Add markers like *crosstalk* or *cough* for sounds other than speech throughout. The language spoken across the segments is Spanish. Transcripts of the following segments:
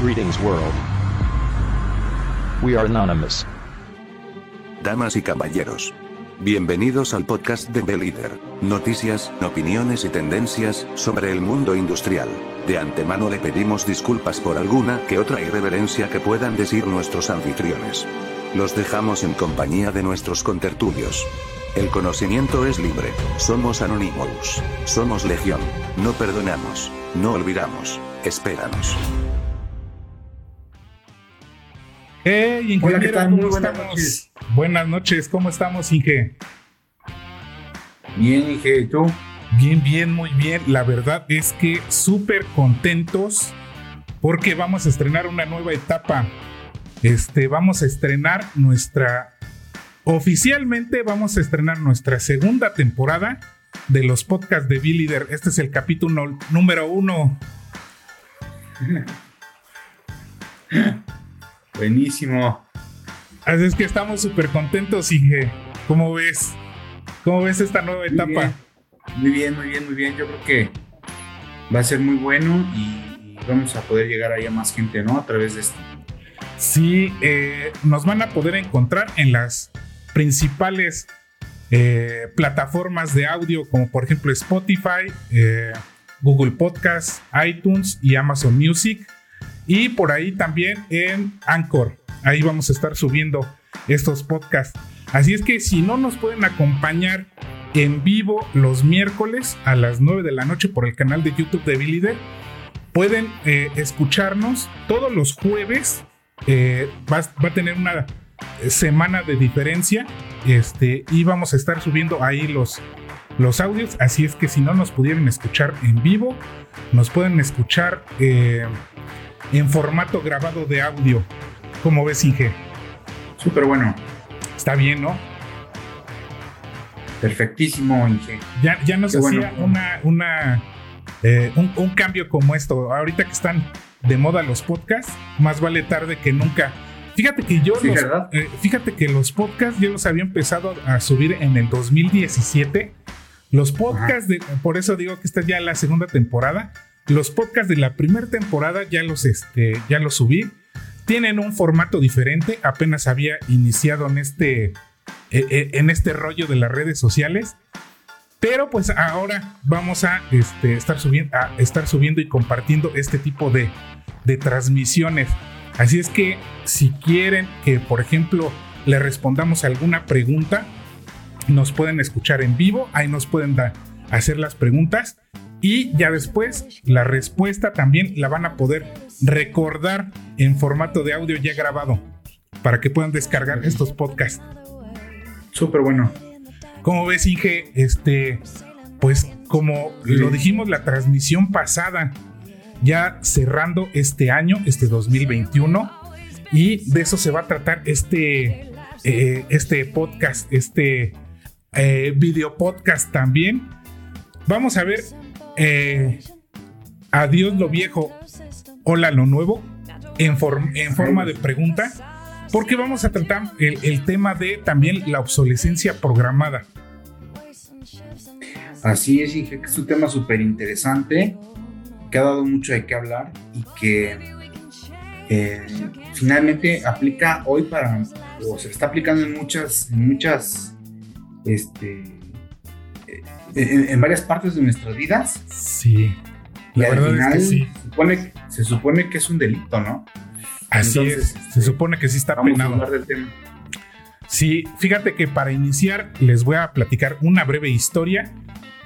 Greetings world. We are anonymous. Damas y caballeros. Bienvenidos al podcast de The. Noticias, opiniones y tendencias sobre el mundo industrial. De antemano le pedimos disculpas por alguna que otra irreverencia que puedan decir nuestros anfitriones. Los dejamos en compañía de nuestros contertulios. El conocimiento es libre. Somos Anonymous. Somos Legión. No perdonamos. No olvidamos. Espéranos. Hey, ingeniero, Hola, ¿qué tal? ¿cómo Muy buenas estamos? noches. Buenas noches, ¿cómo estamos, Inge? Bien, Inge, ¿y tú? Bien, bien, muy bien. La verdad es que súper contentos porque vamos a estrenar una nueva etapa. Este, vamos a estrenar nuestra. Oficialmente vamos a estrenar nuestra segunda temporada de los podcasts de B-Leader. Este es el capítulo número uno. *laughs* Buenísimo. Así es que estamos súper contentos, Inge. ¿Cómo ves? ¿Cómo ves esta nueva Muy etapa? bien. Muy bien, muy bien, muy bien. Yo creo que va a ser muy bueno y, y vamos a poder llegar ahí a más gente, ¿no? A través de esto. Sí, eh, nos van a poder encontrar en las principales eh, plataformas de audio, como por ejemplo Spotify, eh, Google Podcast, iTunes y Amazon Music. Y por ahí también en Anchor. Ahí vamos a estar subiendo estos podcasts. Así es que si no nos pueden acompañar en vivo los miércoles a las 9 de la noche por el canal de YouTube de Billy Leader, pueden eh, escucharnos todos los jueves eh, va, va a tener una semana de diferencia este, y vamos a estar subiendo ahí los, los audios. Así es que si no nos pudieran escuchar en vivo, nos pueden escuchar eh, en formato grabado de audio. Como ves, Inge? Súper bueno. Está bien, ¿no? Perfectísimo, Inge. Ya, ya nos Qué bueno. hacía una, una, eh, un, un cambio como esto. Ahorita que están de moda los podcasts, más vale tarde que nunca. Fíjate que yo Sí, los, eh, fíjate que los podcasts yo los había empezado a subir en el 2017. Los podcasts de, por eso digo que esta es ya la segunda temporada. Los podcasts de la primera temporada ya los, este, ya los subí. Tienen un formato diferente. Apenas había iniciado en este, eh, eh, en este rollo de las redes sociales. Pero pues ahora vamos a este, estar, subiendo, a estar subiendo y compartiendo este tipo de, de transmisiones. Así es que si quieren que, por ejemplo, le respondamos alguna pregunta, nos pueden escuchar en vivo, ahí nos pueden hacer las preguntas y ya después la respuesta también la van a poder recordar en formato de audio ya grabado para que puedan descargar estos podcasts. Súper bueno. Como ves, Inge, este, pues como lo dijimos la transmisión pasada, ya cerrando este año, este 2021, y de eso se va a tratar este, eh, este podcast, este eh, video podcast también. Vamos a ver, eh, adiós lo viejo, hola lo nuevo, en, form- en forma de pregunta. Porque vamos a tratar el, tema de también la obsolescencia programada. Así es, que es un tema súper interesante, que ha dado mucho de qué hablar y que eh, finalmente aplica hoy para, o se está aplicando en muchas, en muchas, este, en, en varias partes de nuestras vidas. Sí. Y La al final es que sí. se, supone, se supone que es un delito, ¿no? Así Entonces, es. Se supone que sí está Vamos a penado. hablar del tema. Sí, fíjate que para iniciar les voy a platicar una breve historia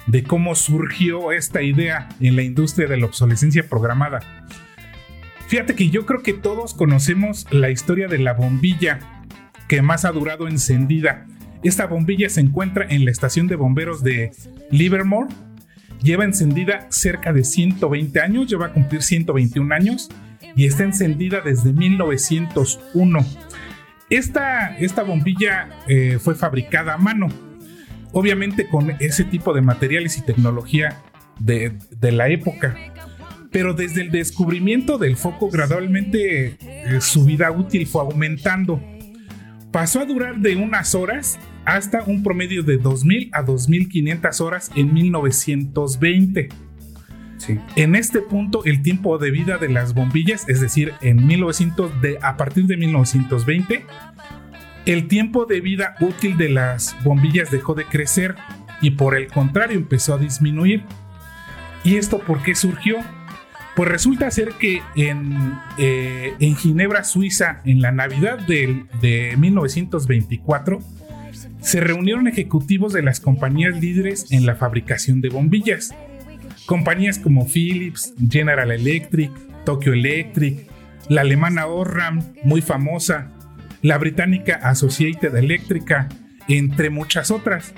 de cómo surgió esta idea en la industria de la obsolescencia programada. Fíjate que yo creo que todos conocemos la historia de la bombilla que más ha durado encendida. Esta bombilla se encuentra en la estación de bomberos de Livermore. Lleva encendida cerca de 120 años, lleva a cumplir 121 años y está encendida desde 1901. Esta, esta bombilla eh, fue fabricada a mano, obviamente con ese tipo de materiales y tecnología de, la época. Pero desde el descubrimiento del foco gradualmente eh, su vida útil fue aumentando. Pasó a durar de unas horas hasta un promedio de 2.000 a 2.500 horas en 1920. Sí. En este punto, el tiempo de vida de las bombillas, es decir, en 1900, de, a partir de 1920, el tiempo de vida útil de las bombillas dejó de crecer y por el contrario empezó a disminuir. ¿Y esto por qué surgió? Pues resulta ser que en, eh, en Ginebra, Suiza, en la Navidad de, de 1924, se reunieron ejecutivos de las compañías líderes en la fabricación de bombillas. Compañías como Philips, General Electric, Tokyo Electric, la alemana Orram, muy famosa, la británica Associated Electrica, entre muchas otras.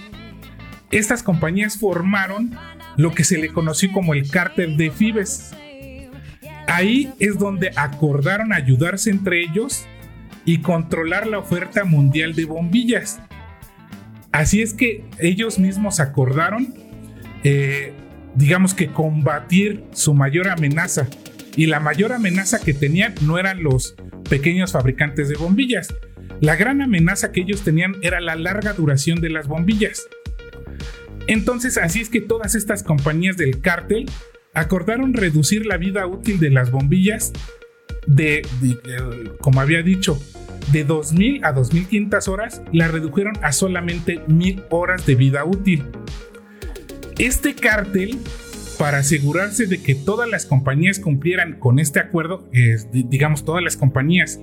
Estas compañías formaron lo que se le conoció como el cártel de Fibes. Ahí es donde acordaron ayudarse entre ellos y controlar la oferta mundial de bombillas. Así es que ellos mismos acordaron, eh, digamos que combatir su mayor amenaza. Y la mayor amenaza que tenían no eran los pequeños fabricantes de bombillas. La gran amenaza que ellos tenían era la larga duración de las bombillas. Entonces así es que todas estas compañías del cártel acordaron reducir la vida útil de las bombillas de, como había dicho, de 2.000 a 2.500 horas, la redujeron a solamente 1.000 horas de vida útil. Este cártel, para asegurarse de que todas las compañías cumplieran con este acuerdo, digamos todas las compañías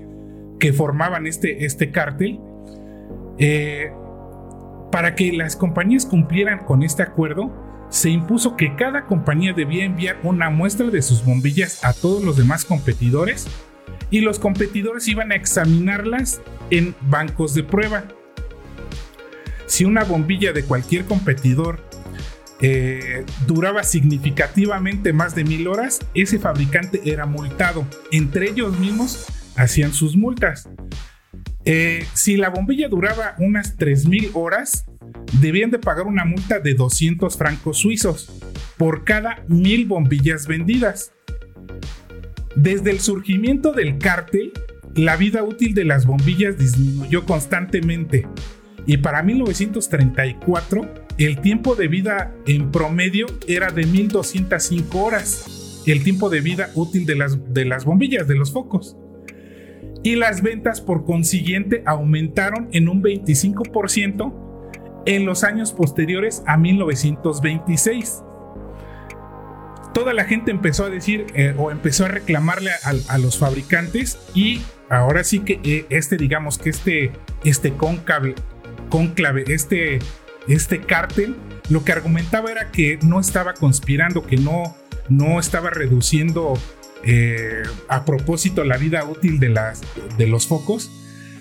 que formaban este, este cártel, eh, para que las compañías cumplieran con este acuerdo, se impuso que cada compañía debía enviar una muestra de sus bombillas a todos los demás competidores y los competidores iban a examinarlas en bancos de prueba. Si una bombilla de cualquier competidor eh, duraba significativamente más de mil horas, ese fabricante era multado. Entre ellos mismos hacían sus multas. Eh, si la bombilla duraba unas 3.000 horas, debían de pagar una multa de 200 francos suizos por cada mil bombillas vendidas. Desde el surgimiento del cártel, la vida útil de las bombillas disminuyó constantemente y para 1934 el tiempo de vida en promedio era de 1205 horas, el tiempo de vida útil de las, de las bombillas, de los focos y las ventas por consiguiente aumentaron en un 25% en los años posteriores a 1926. Toda la gente empezó a decir eh, o empezó a reclamarle a, los fabricantes y ahora sí que eh, este, digamos que este, este conclave, este, este cártel, lo que argumentaba era que no estaba conspirando, que no, no estaba reduciendo eh, a propósito la vida útil de, las, de los focos,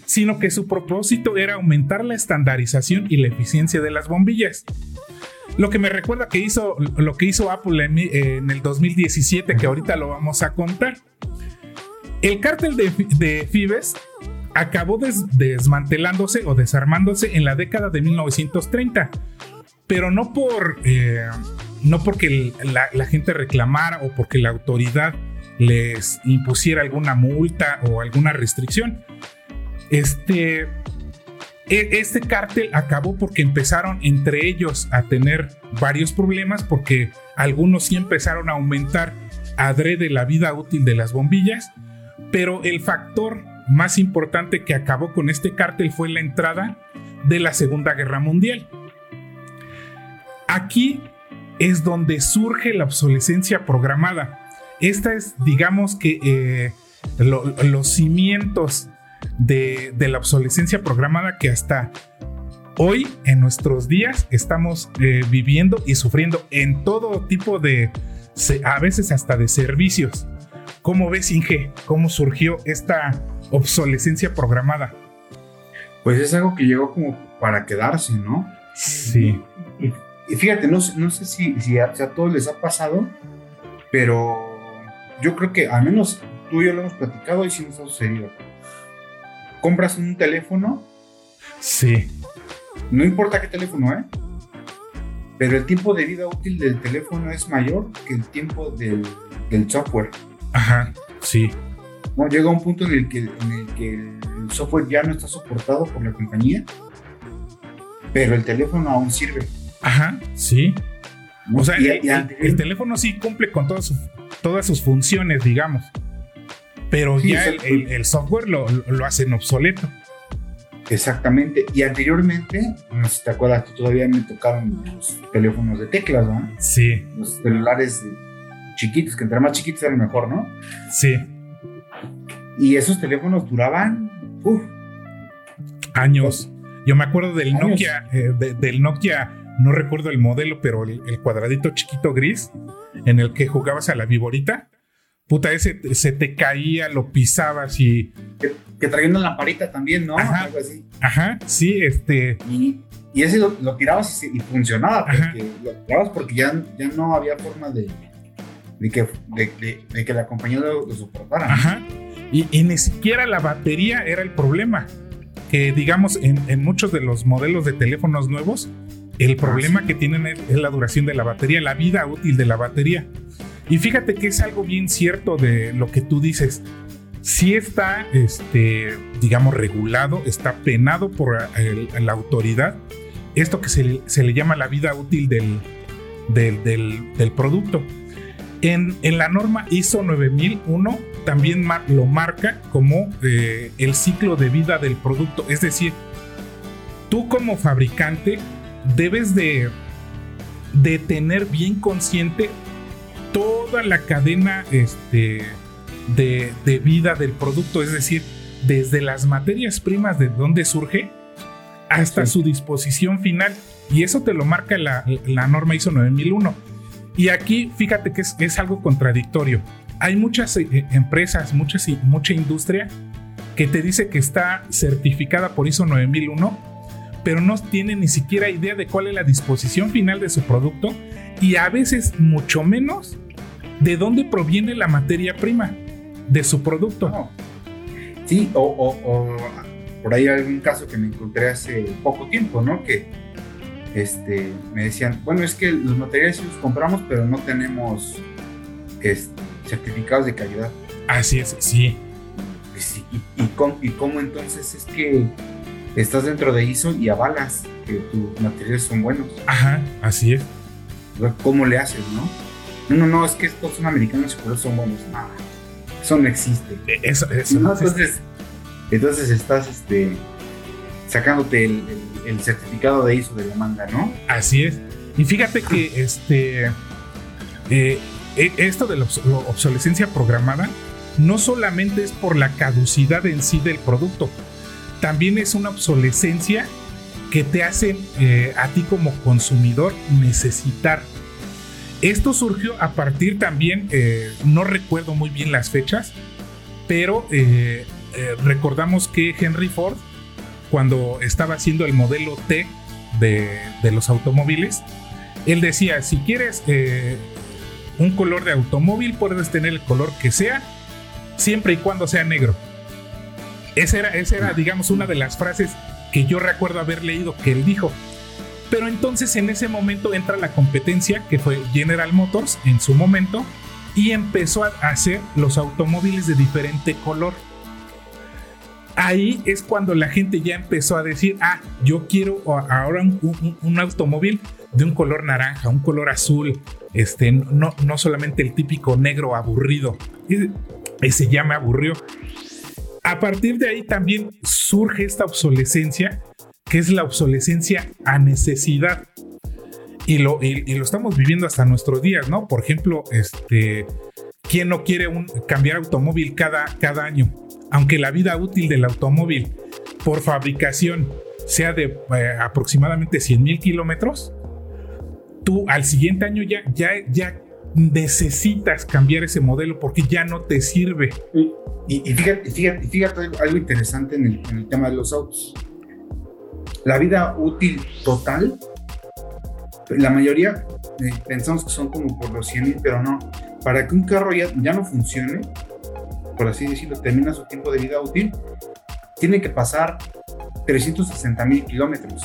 sino que su propósito era aumentar la estandarización y la eficiencia de las bombillas. Lo que me recuerda que hizo, lo que hizo Apple en, el 2017, que ahorita lo vamos a contar. El cártel de, Fibes acabó desmantelándose o desarmándose en la década de 1930, pero no por eh, no porque la, la, gente reclamara o porque la autoridad les impusiera alguna multa o alguna restricción. Este, este cártel acabó porque empezaron entre ellos a tener varios problemas porque algunos sí empezaron a aumentar adrede la vida útil de las bombillas, pero el factor más importante que acabó con este cártel fue la entrada de la Segunda Guerra Mundial. Aquí es donde surge la obsolescencia programada. Esta es, digamos que, eh, los cimientos de, la obsolescencia programada que hasta hoy, en nuestros días, estamos eh, viviendo y sufriendo en todo tipo de, a veces hasta de servicios. ¿Cómo ves, Inge? ¿Cómo surgió esta obsolescencia programada? Pues es algo que llegó como para quedarse, ¿no? Sí. Y, fíjate, no, no sé si, si a todos les ha pasado, pero yo creo que al menos tú y yo lo hemos platicado y sí nos ha sucedido. Compras un teléfono. Sí. No importa qué teléfono, ¿eh? Pero el tiempo de vida útil del teléfono es mayor que el tiempo del, software. Ajá, sí. No, llega un punto en el, que, en el que el software ya no está soportado por la compañía, pero el teléfono aún sirve. Ajá, sí. O sea, Y- el, y el- antes- el teléfono sí cumple con todas sus, todas sus funciones, digamos. Pero Sí, ya el, exacto. el- el software lo, lo hacen obsoleto. Exactamente. Y anteriormente, no sé si te acuerdas que todavía me tocaron los teléfonos de teclas, ¿no? Sí, Los celulares chiquitos, que entre más chiquitos eran mejor, ¿no? sí. Y esos teléfonos duraban, uf, Años. Yo me acuerdo del Años. Nokia, eh, de- del Nokia, no recuerdo el modelo, pero el, el cuadradito chiquito gris en el que jugabas a la viborita. Puta, ese se te caía, lo pisabas y. que, que traía una lamparita también, ¿no? Ajá. Algo así. Ajá, sí, este. Y, y ese lo, lo tirabas y, funcionaba, Ajá. porque lo tirabas porque ya, ya no había forma de, de, que, de, de- de que la compañía lo, lo soportara. Ajá. Y, y ni siquiera la batería era el problema. Que digamos, en, en muchos de los modelos de teléfonos nuevos, el problema que tienen es, es la duración de la batería, la vida útil de la batería. Y fíjate que es algo bien cierto de lo que tú dices. Sí está, este, digamos, regulado, está penado por el- la autoridad. Esto que se, se le llama la vida útil del, del, del- producto. En, en la norma ISO 9001 también lo marca como eh, el ciclo de vida del producto. Es decir, tú como fabricante debes de, de tener bien consciente toda la cadena este, de, de vida del producto. Es decir, desde las materias primas de donde surge hasta Sí. su disposición final. Y eso te lo marca la, la norma ISO 9001. Y aquí, fíjate que es, es algo contradictorio. Hay muchas eh, empresas, muchas, mucha industria que te dice que está certificada por ISO 9001, pero no tiene ni siquiera idea de cuál es la disposición final de su producto y a veces mucho menos de dónde proviene la materia prima de su producto. No. Sí, o, o- o por ahí algún caso que me encontré hace poco tiempo, ¿no? Que este, me decían, bueno, es que los materiales sí los compramos, pero no tenemos este, certificados de calidad. Así es, sí. ¿Y, y, cómo, y cómo entonces es que estás dentro de ISO y avalas que tus materiales son buenos? Ajá, así es. ¿Cómo le haces, no? No, no, no, es que estos son americanos y por eso son buenos. No, eso no existe. E- Eso, eso. No, entonces, entonces estás este, sacándote el, el- el certificado de ISO de la manga, ¿no? Así es. Y fíjate que este eh, e- esto de la obsolescencia programada no solamente es por la caducidad en sí del producto, también es una obsolescencia que te hace eh, a ti como consumidor necesitar. Esto surgió a partir también, eh, no recuerdo muy bien las fechas, pero eh, recordamos que Henry Ford, cuando estaba haciendo el modelo T de, los automóviles, él decía, si quieres un color de automóvil, puedes tener el color que sea, siempre y cuando sea negro. Esa era, esa era, digamos, una de las frases que yo recuerdo haber leído que él dijo. Pero entonces en ese momento entra la competencia que fue General Motors en su momento y empezó a hacer los automóviles de diferente color. Ahí es cuando la gente ya empezó a decir, ah, yo quiero ahora un, automóvil de un color naranja, un color azul, este, no, no solamente el típico negro aburrido. Ese ya me aburrió. A partir de ahí también surge esta obsolescencia, que es la obsolescencia a necesidad. Y lo, estamos viviendo hasta nuestros días, ¿no? Por ejemplo, este, ¿quién no quiere cambiar automóvil cada, cada año? Aunque la vida útil del automóvil por fabricación sea de eh, aproximadamente 100 mil kilómetros, tú al siguiente año ya, ya, ya necesitas cambiar ese modelo porque ya no te sirve. Y, y fíjate, fíjate, fíjate algo- interesante en el, en el tema de los autos. La vida útil total, la mayoría eh, pensamos que son como por los 100 mil, pero no. Para que un carro ya, ya no funcione, por así decirlo, termina su tiempo de vida útil, tiene que pasar 360 mil kilómetros.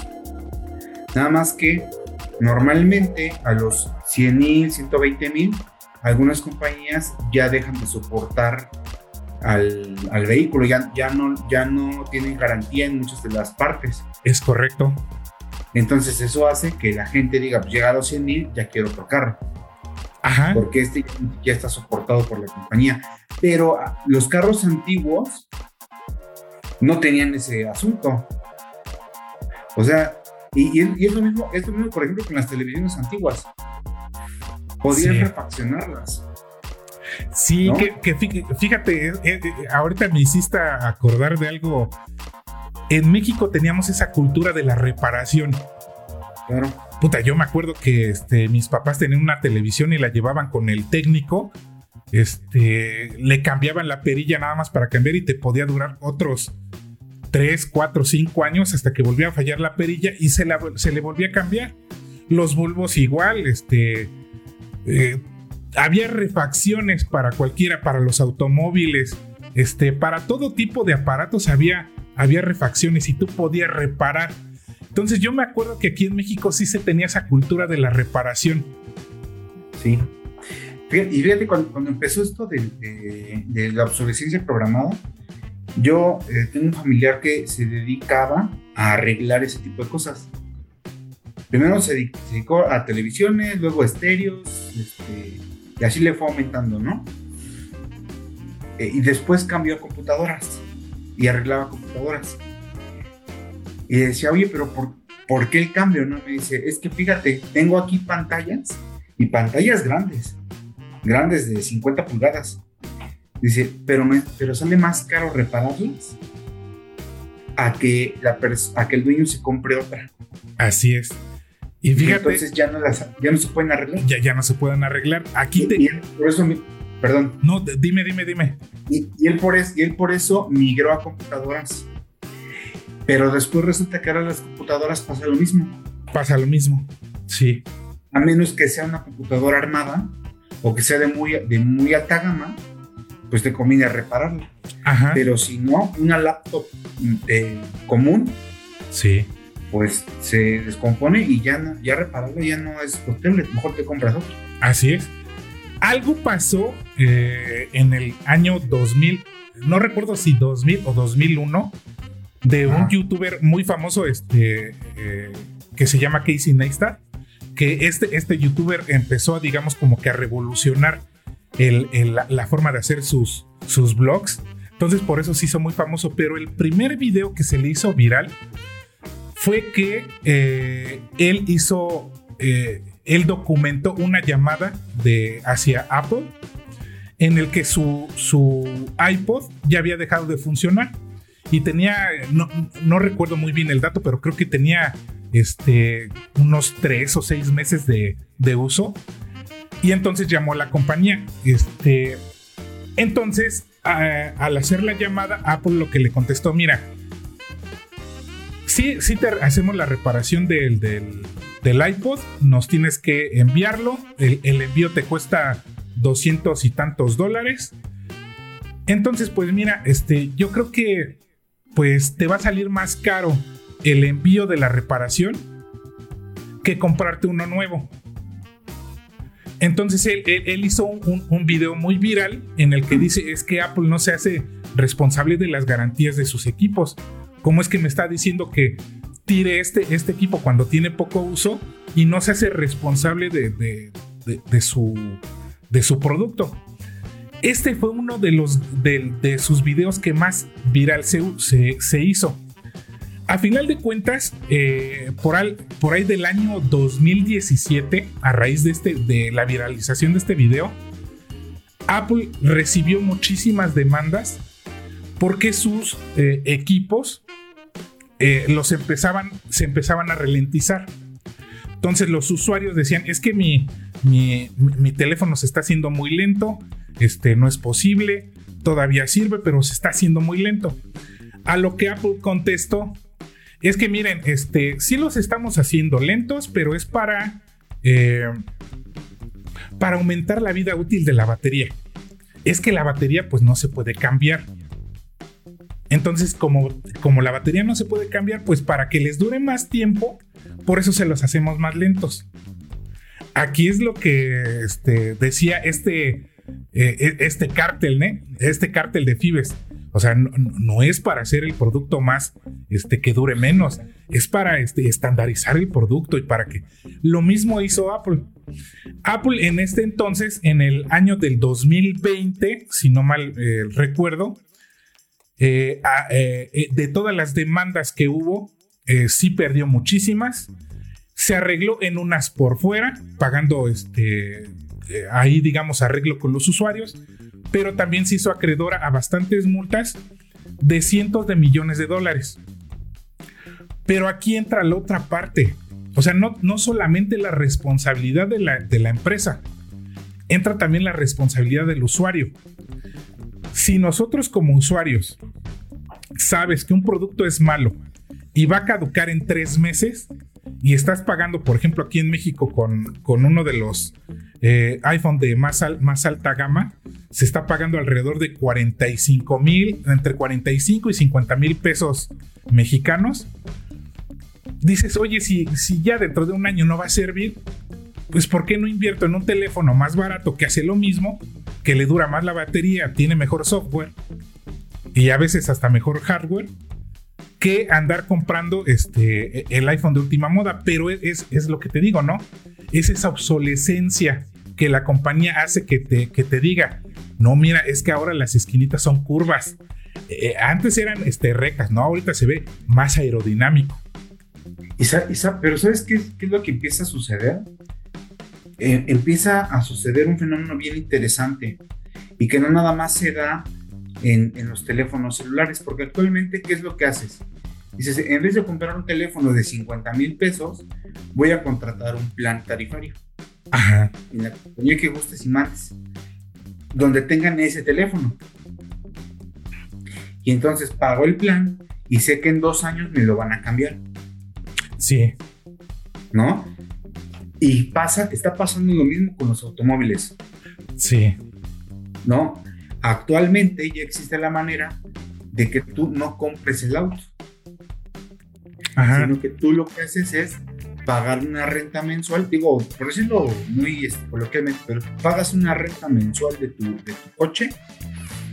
Nada más que normalmente a los 100 mil, 120 mil, algunas compañías ya dejan de soportar al, al vehículo, ya, ya, no, ya no tienen garantía en muchas de las partes. Es correcto. Entonces eso hace que la gente diga, pues llega a los 100 mil, ya quiero otro carro. Ajá. Porque este ya está soportado por la compañía. Pero ah, los carros antiguos no tenían ese asunto. O sea, y, y es, lo mismo, es lo mismo, por ejemplo, con las televisiones antiguas. Podían Sí. refaccionarlas. Sí, ¿no? que, que fí- fíjate, eh, eh, ahorita me hiciste acordar de algo. En México teníamos esa cultura de la reparación. Claro. Puta, yo me acuerdo que este, mis papás tenían una televisión y la llevaban con el técnico. Este, le cambiaban la perilla nada más para cambiar y te podía durar otros 3, 4, 5 años hasta que volvía a fallar la perilla y se, la- se le volvía a cambiar. Los bulbos igual, este, eh, había refacciones para cualquiera, para los automóviles, este, para todo tipo de aparatos había, había refacciones y tú podías reparar. Entonces yo me acuerdo que aquí en México sí se tenía esa cultura de la reparación. Sí. Y fíjate, cuando, empezó esto de la obsolescencia programada, yo eh, tengo un familiar que se dedicaba a arreglar ese tipo de cosas. Primero se, di- se dedicó a televisiones, luego a estéreos, este, y así le fue aumentando, ¿no? Eh, y después cambió a computadoras y arreglaba computadoras. Y decía, oye, pero ¿por, ¿por qué el cambio? No me dice, es que fíjate, tengo aquí pantallas y pantallas grandes, grandes de 50 pulgadas. Dice, pero, me- pero sale más caro repararlas a que el dueño se compre otra. Así es. Y Y fíjate, entonces ya no, las, ya no se pueden arreglar. ya, ya no se pueden arreglar. Aquí Y, te... y él por eso, mi- perdón, No, dime, dime, dime. y, y él por es- y él por eso migró a computadoras. Pero después resulta que ahora las computadoras pasa lo mismo. Pasa lo mismo. Sí. a menos que sea una computadora armada o que sea de muy, de muy alta gama, pues te conviene repararla. Ajá. Pero si no, una laptop eh, común, Sí. Pues se descompone y ya, no, ya repararla ya no es costeable. Mejor te compras otro. Así es. Algo pasó eh, en el año 2000, no recuerdo si 2000 o 2001, de un youtuber muy famoso este, eh, que se llama Casey Neistat, que este, este youtuber empezó, digamos, como que a revolucionar el- el- la, la forma de hacer sus, sus vlogs. Entonces por eso se hizo muy famoso, pero el primer video que se le hizo viral fue que eh, él hizo, eh, él documentó una llamada de hacia Apple en el que su, su iPod ya había dejado de funcionar y tenía, no, no recuerdo muy bien el dato, pero creo que tenía este, unos tres o seis meses de, de uso y entonces llamó a la compañía. Este, entonces, al hacer la llamada, Apple lo que le contestó, mira, sí, sí te hacemos la reparación del, del, del iPod, nos tienes que enviarlo, el, el envío te cuesta 200 y tantos dólares. Entonces, pues mira, este, yo creo que pues te va a salir más caro el envío de la reparación que comprarte uno nuevo. Entonces él, él- él hizo un, un- video muy viral en el que dice es que Apple no se hace responsable de las garantías de sus equipos. ¿Cómo es que me está diciendo que tire este, este equipo cuando tiene poco uso y no se hace responsable de, de- su, de su producto? Este fue uno de, los, de, sus videos que más viral se, se- se hizo. A final de cuentas, eh, por, al- por ahí del año 2017, a raíz de, este, de la viralización de este video, Apple recibió muchísimas demandas porque sus eh, equipos eh, los empezaban, se empezaban a ralentizar. Entonces los usuarios decían, es que mi, mi, mi- teléfono se está haciendo muy lento, este, no es posible, todavía sirve, pero se está haciendo muy lento. A lo que Apple contestó, es que miren, este, sí los estamos haciendo lentos, pero es para, eh, para aumentar la vida útil de la batería. Es que la batería pues no se puede cambiar. Entonces, como, como la batería no se puede cambiar, pues para que les dure más tiempo, por eso se los hacemos más lentos. Aquí es lo que este, decía este, eh, este cártel. Este cártel de Fibes. O sea, no, es para hacer el producto más, este, que dure menos, es para este, estandarizar el producto y para que lo mismo hizo Apple. Apple en este entonces, en el año del 2020, si no mal eh, recuerdo, eh, eh, de todas las demandas que hubo, sí perdió muchísimas. Se arregló en unas por fuera, pagando este, ahí, digamos, arreglo con los usuarios pero también se hizo acreedora a bastantes multas de cientos de millones de dólares. Pero aquí entra la otra parte. O sea, no, no solamente la responsabilidad de la, de la empresa, entra también la responsabilidad del usuario. Si nosotros como usuarios sabes que un producto es malo y va a caducar en tres meses y estás pagando, por ejemplo, aquí en México con, con uno de los eh, iPhone de más, más alta gama, se está pagando alrededor de 45 mil, entre 45 y 50 mil pesos mexicanos. Dices, oye, si, si ya dentro de un año no va a servir, pues ¿por qué no invierto en un teléfono más barato que hace lo mismo, que le dura más la batería, tiene mejor software y a veces hasta mejor hardware? que andar comprando este, el iPhone de última moda, pero es, es lo que te digo, ¿no? Es esa obsolescencia que la compañía hace que te, que te diga, no, mira, es que ahora las esquinitas son curvas. Eh, antes eran este, rectas, ¿no? Ahorita se ve más aerodinámico. pero ¿sabes qué, es lo que empieza a suceder? Eh, empieza a suceder un fenómeno bien interesante y que no nada más se da en, en, los teléfonos celulares, porque actualmente, ¿qué es lo que haces? Dices, en vez de comprar un teléfono de 50 mil pesos, voy a contratar un plan tarifario. Ajá. En la compañía que gustes y mandes. Donde tengan ese teléfono. Y entonces pago el plan y sé que en dos años me lo van a cambiar. Sí. ¿No? Y pasa, está pasando lo mismo con los automóviles. Sí. ¿No? Actualmente ya existe la manera de que tú no compres el auto. Ajá. Sino que tú lo que haces es pagar una renta mensual, digo, por decirlo muy este, coloquialmente, pero pagas una renta mensual de tu, de tu coche,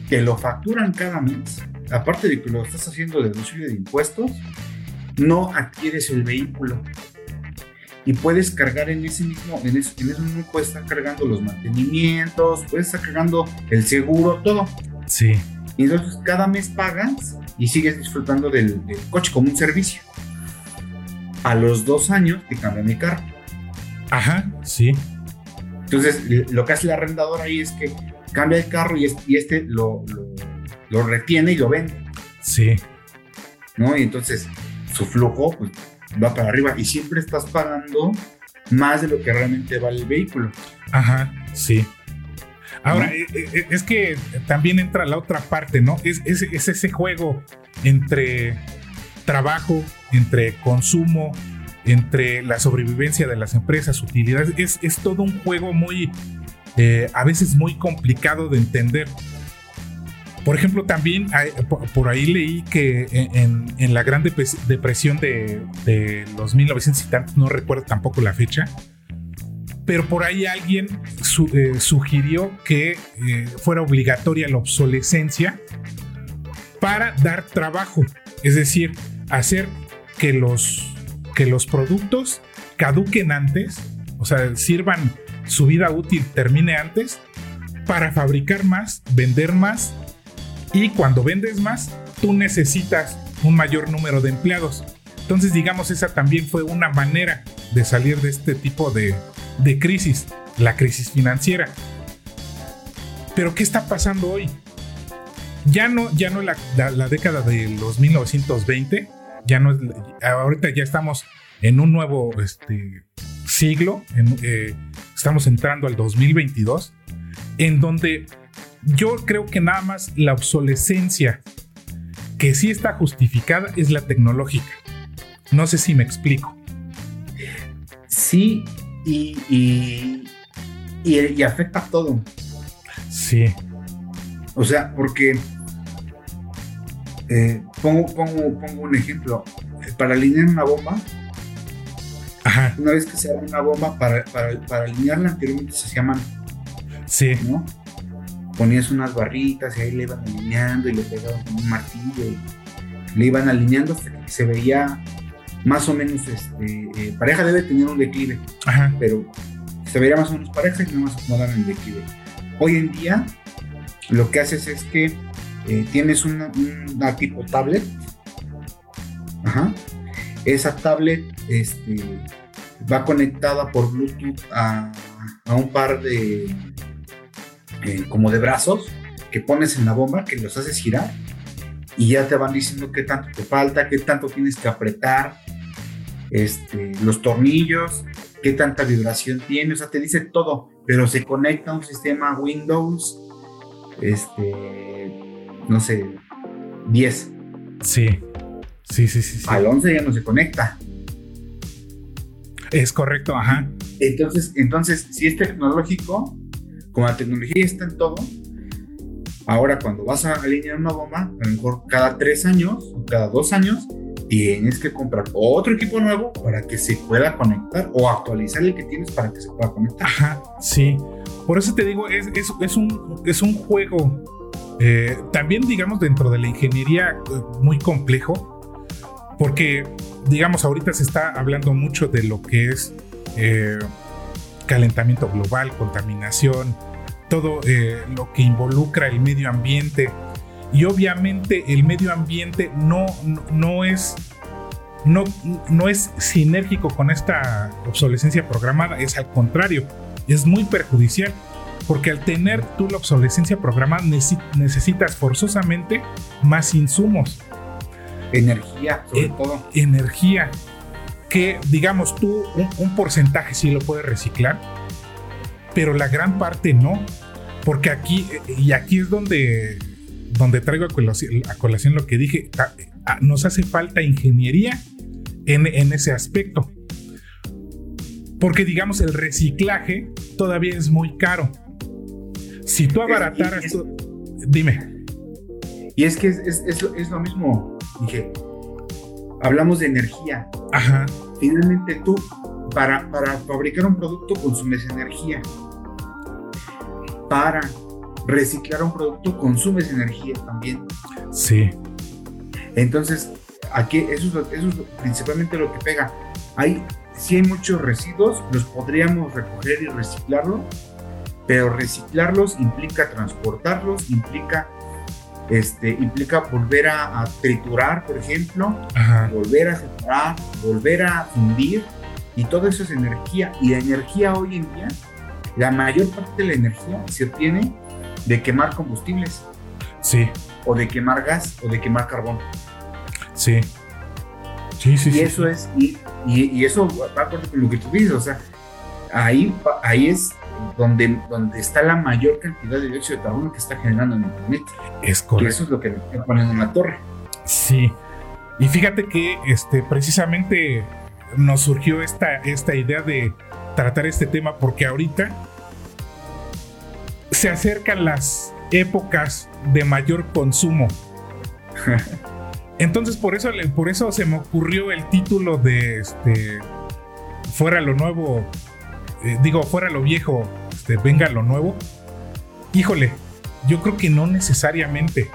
que lo facturan cada mes, aparte de que lo estás haciendo deducible de impuestos, no adquieres el vehículo. Y puedes cargar en ese mismo, en ese, en ese mismo puedes estar cargando los mantenimientos, puedes estar cargando el seguro, todo. Sí. Y entonces cada mes pagas y sigues disfrutando del, del coche como un servicio a los dos años te cambia mi carro. Ajá, sí. Entonces, lo que hace el arrendador ahí es que cambia el carro y este, lo, lo, retiene y lo vende. Sí. ¿No? Y entonces su flujo pues, va para arriba y siempre estás pagando más de lo que realmente vale el vehículo. Ajá, sí. Ahora, eh, eh, es que también entra la otra parte, ¿no? Es, es, es ese juego entre trabajo, entre consumo, entre la sobrevivencia de las empresas, utilidades. Es, es todo un juego muy, eh, a veces muy complicado de entender. Por ejemplo, también por ahí leí que en, la Gran Depresión de, los 1900 y tantos, no recuerdo tampoco la fecha, pero por ahí alguien eh, sugirió que eh, fuera obligatoria la obsolescencia para dar trabajo. Es decir, hacer que los, que los productos caduquen antes, o sea, sirvan su vida útil, termine antes, para fabricar más, vender más, y cuando vendes más, tú necesitas un mayor número de empleados. Entonces, digamos, esa también fue una manera de salir de este tipo de, crisis, la crisis financiera. Pero, ¿qué está pasando hoy? Ya no, ya no la, la década de los 1920, ya no ahorita ya estamos en un nuevo este, siglo, eh, estamos entrando al 2022, en donde yo creo que nada más la obsolescencia que sí está justificada es la tecnológica. No sé si me explico. Sí, y, y, y afecta a todo. Sí. O sea, porque eh, pongo, pongo, pongo un ejemplo. Para alinear una bomba, una vez que se abre una bomba, para, para, alinearla anteriormente se llaman. Sí. ¿no? Ponías unas barritas y ahí le iban alineando y le pegaban con un martillo y le iban alineando hasta que se veía más o menos, este, eh, pareja debe tener un declive, Ajá. pero se vería más o menos pareja y no más acomodar en el declive. Hoy en día, lo que haces es que eh, tienes una, una tipo tablet, Ajá. esa tablet este, va conectada por Bluetooth a, a un par de eh, como de brazos que pones en la bomba, que los haces girar y ya te van diciendo qué tanto te falta, qué tanto tienes que apretar, este, los tornillos, qué tanta vibración tiene, o sea, te dice todo, pero se conecta a un sistema Windows, este, no sé, 10. Sí. Sí, sí, sí. sí. Al 11 ya no se conecta. Es correcto, ajá. Entonces, entonces, si es tecnológico, como la tecnología está en todo, ahora cuando vas a alinear una bomba, a lo mejor cada tres años o cada dos años, tienes que comprar otro equipo nuevo para que se pueda conectar o actualizar el que tienes para que se pueda conectar. Ajá, sí. Por eso te digo, es, es, es un, es un juego eh, también, digamos, dentro de la ingeniería eh, muy complejo, porque, digamos, ahorita se está hablando mucho de lo que es eh, calentamiento global, contaminación, todo eh, lo que involucra el medio ambiente. Y obviamente el medio ambiente no, no, no es no, no es sinérgico con esta obsolescencia programada, es al contrario, es muy perjudicial. Porque al tener tú la obsolescencia programada necesitas forzosamente más insumos. Energía, sobre Eh, todo. Energía. Que digamos tú, un, un porcentaje sí lo puedes reciclar, pero la gran parte no. Porque aquí, y aquí es donde, donde traigo a colación, a colación lo que dije, a- a- nos hace falta ingeniería en, en ese aspecto. Porque digamos, el reciclaje todavía es muy caro. Si tú abarataras... es- dime. Y es que es, es lo mismo, dije, hablamos de energía. Ajá, Finalmente tú, para, para fabricar un producto consumes energía. Para reciclar un producto consumes energía también. sí, Entonces, aquí eso es, lo- eso es principalmente lo que pega. Hay, si hay muchos residuos, los podríamos recoger y reciclarlos, pero reciclarlos implica transportarlos, implica, este, implica volver a, a triturar, por ejemplo, ajá, volver a separar, volver a fundir, y todo eso es energía. Y la energía hoy en día, la mayor parte de la energía se obtiene de quemar combustibles, sí, o de quemar gas, o de quemar carbón. sí. Sí, sí, y sí. eso es, y, y- y eso va acorde con lo que tú dices, o sea, ahí, ahí es donde, donde está la mayor cantidad de dióxido de carbono que está generando en el planeta. Es Que correcto. eso es lo que poniendo en la torre. Sí. Y fíjate que este, precisamente nos surgió esta, esta idea de tratar este tema porque ahorita se acercan las épocas de mayor consumo. *laughs* Entonces por eso, por eso se me ocurrió el título de este, Fuera lo nuevo, eh, digo, fuera lo viejo, este, venga lo nuevo. Híjole, yo creo que no necesariamente.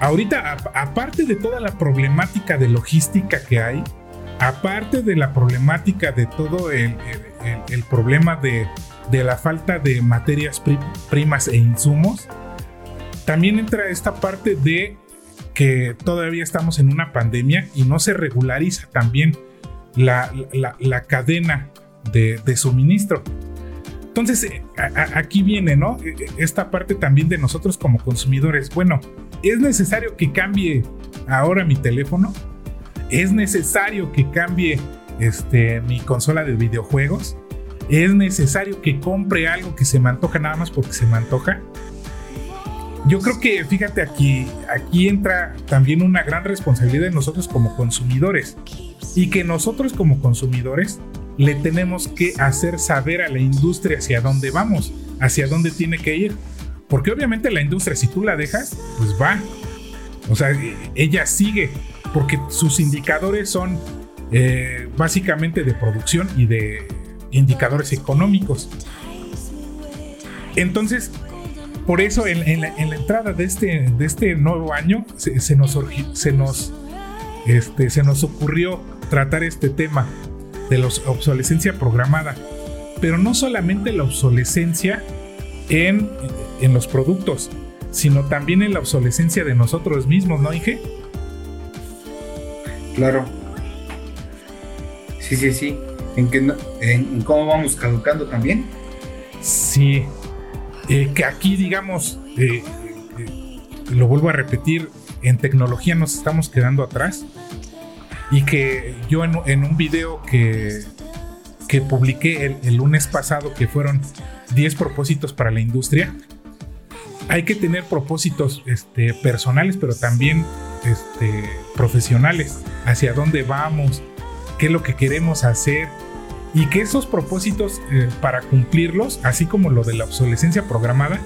Ahorita, aparte de toda la problemática de logística que hay, aparte de la problemática de todo el, el- el- problema de, de la falta de materias pri- primas e insumos, también entra esta parte de que todavía estamos en una pandemia y no se regulariza también la, la- la cadena de, suministro. Entonces, eh, aquí viene, ¿no? Eh, eh, Esta parte también de nosotros como consumidores. Bueno, ¿es necesario que cambie ahora mi teléfono? ¿Es necesario que cambie este, mi consola de videojuegos? ¿Es necesario que compre algo que se me antoja nada más porque se me antoja? Yo creo que, fíjate, aquí, aquí entra también una gran responsabilidad de nosotros como consumidores. Y que nosotros como consumidores le tenemos que hacer saber a la industria hacia dónde vamos, hacia dónde tiene que ir. Porque obviamente la industria, si tú la dejas, pues va. O sea, ella sigue, porque sus indicadores son eh, básicamente de producción y de indicadores económicos. Entonces, por eso en, la, entrada de este, de este nuevo año se, nos, se, nos, este, se nos ocurrió tratar este tema de la obsolescencia programada. Pero no solamente la obsolescencia en, en los productos, sino también en la obsolescencia de nosotros mismos, ¿no, Inge? Claro. Sí, sí, sí. ¿En, que, en cómo vamos caducando también? Sí. Eh, que aquí, digamos, eh, eh, lo vuelvo a repetir, en tecnología nos estamos quedando atrás. Y que yo en, un video que, que publiqué el, el, lunes pasado, que fueron 10 propósitos para la industria, hay que tener propósitos este, personales, pero también este, profesionales, hacia dónde vamos, qué es lo que queremos hacer y que esos propósitos eh, para cumplirlos, así como lo de la obsolescencia programada,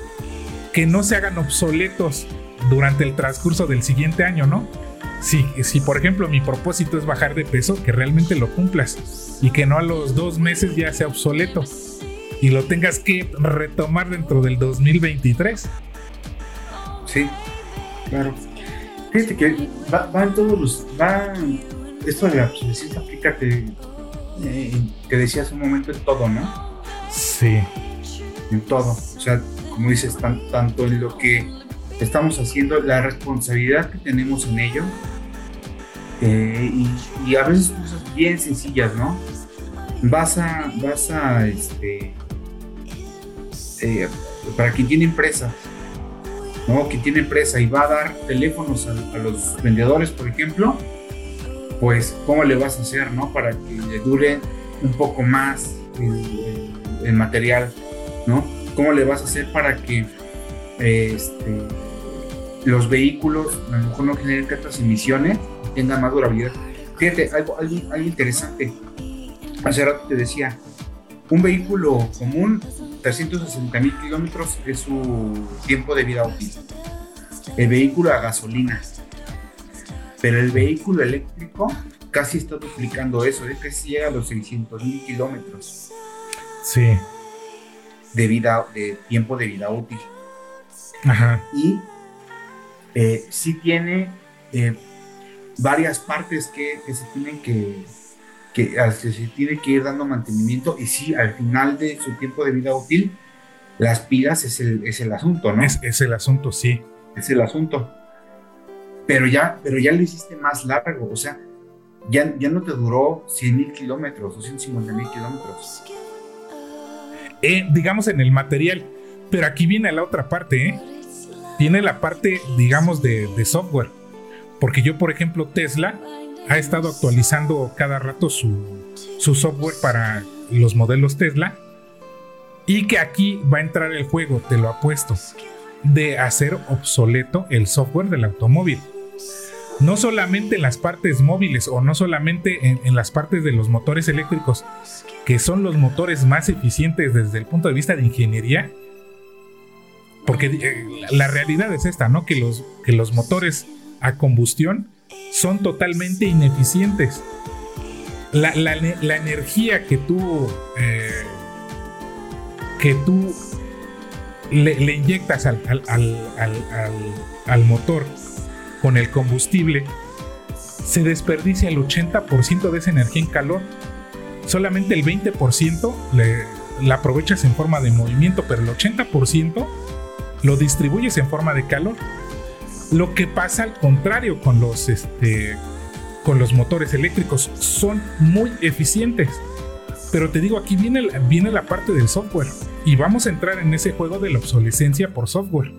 que no se hagan obsoletos durante el transcurso del siguiente año, ¿no? Si, si por ejemplo mi propósito es bajar de peso, que realmente lo cumplas y que no a los dos meses ya sea obsoleto y lo tengas que retomar dentro del 2023. Sí, claro. Fíjate que va, en todos los. Va, esto de la obsolescencia aplica que, eh, que decías un momento en todo, ¿no? Sí. En todo. O sea, como dices, tanto en lo que estamos haciendo, la responsabilidad que tenemos en ello. Eh, y, a veces cosas bien sencillas, ¿no? Vas a, vas a, este, eh, para quien tiene empresas, ¿no? que tiene empresa y va a dar teléfonos a, los vendedores, por ejemplo, pues cómo le vas a hacer ¿no? para que dure un poco más el, material, ¿no? ¿Cómo le vas a hacer para que este, los vehículos a lo mejor no generen tantas emisiones tengan más durabilidad? Fíjate, algo, algo, algo interesante. Hace rato te decía, un vehículo común 360 mil kilómetros es su tiempo de vida útil. El vehículo a gasolina. Pero el vehículo eléctrico casi está duplicando eso, es que llega a los 600 mil kilómetros. Sí. De vida, de tiempo de vida útil. Ajá. Y eh, sí tiene eh, varias partes que, que se tienen que, que, se tiene que ir dando mantenimiento y sí, al final de su tiempo de vida útil, las pilas es el, es el asunto, ¿no? Es, el asunto, sí. Es el asunto. Pero ya, pero ya lo hiciste más largo, o sea, ya, ya no te duró 100 mil kilómetros o 150 mil kilómetros. Eh, digamos en el material, pero aquí viene la otra parte, ¿eh? Viene la parte, digamos, de, software. Porque yo, por ejemplo, Tesla, ha estado actualizando cada rato su, software para los modelos Tesla. Y que aquí va a entrar el juego, te lo apuesto, de hacer obsoleto el software del automóvil. No solamente en las partes móviles o no solamente en, las partes de los motores eléctricos, que son los motores más eficientes desde el punto de vista de ingeniería. Porque eh, la realidad es esta, ¿no? Que los, que los motores a combustión son totalmente ineficientes. La, energía que tú, eh, que tú le, inyectas al, al, motor con el combustible, se desperdicia el 80% de esa energía en calor. Solamente el 20% le, la aprovechas en forma de movimiento, pero el 80% lo distribuyes en forma de calor. Lo que pasa al contrario con los, este, con los motores eléctricos, son muy eficientes. Pero te digo, aquí viene, viene la parte del software y vamos a entrar en ese juego de la obsolescencia por software.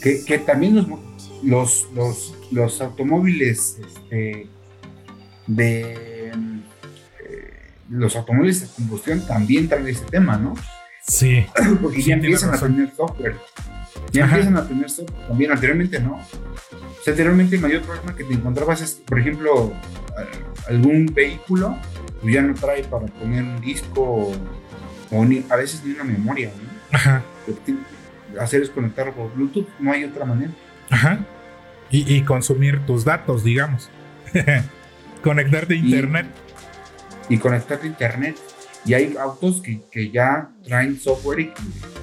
Que, también los, los, los, automóviles este, de eh, los automóviles de combustión también traen ese tema, ¿no? Sí. *clears throat* Porque ya empiezan a tener software. Ya empiezan a tener software también. Anteriormente no. O sea, anteriormente el mayor problema que te encontrabas es, por ejemplo, algún vehículo pues ya no trae para poner un disco o, ni, a veces ni una memoria. ¿no? Ajá. Hacer es conectarlo por Bluetooth, no hay otra manera. Ajá. Y, consumir tus datos, digamos. *laughs* Conectarte a internet. Y, conectarte a internet. Y hay autos que, que ya traen software y,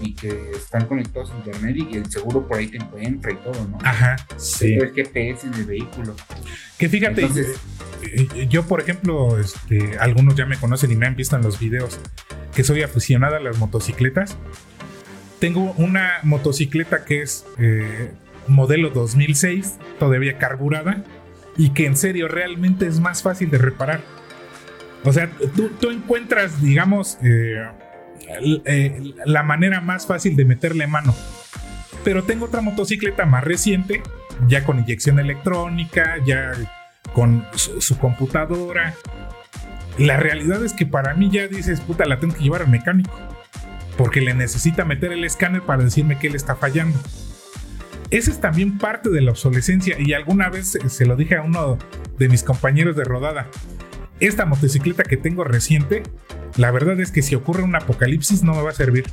y, que están conectados a internet y que el seguro por ahí te encuentra y todo, ¿no? Ajá, sí. El GPS en el vehículo. Que fíjate, Entonces- eh, eh, yo por ejemplo, este, algunos ya me conocen y me han visto en los videos que soy aficionada a las motocicletas. Tengo una motocicleta que es eh, modelo 2006, todavía carburada, y que en serio realmente es más fácil de reparar. O sea, tú, tú encuentras, digamos, eh, eh, la manera más fácil de meterle mano. Pero tengo otra motocicleta más reciente, ya con inyección electrónica, ya con su, su computadora. La realidad es que para mí ya dices, puta, la tengo que llevar al mecánico. Porque le necesita meter el escáner para decirme que él está fallando. Esa es también parte de la obsolescencia. Y alguna vez se lo dije a uno de mis compañeros de rodada. Esta motocicleta que tengo reciente, la verdad es que si ocurre un apocalipsis no me va a servir.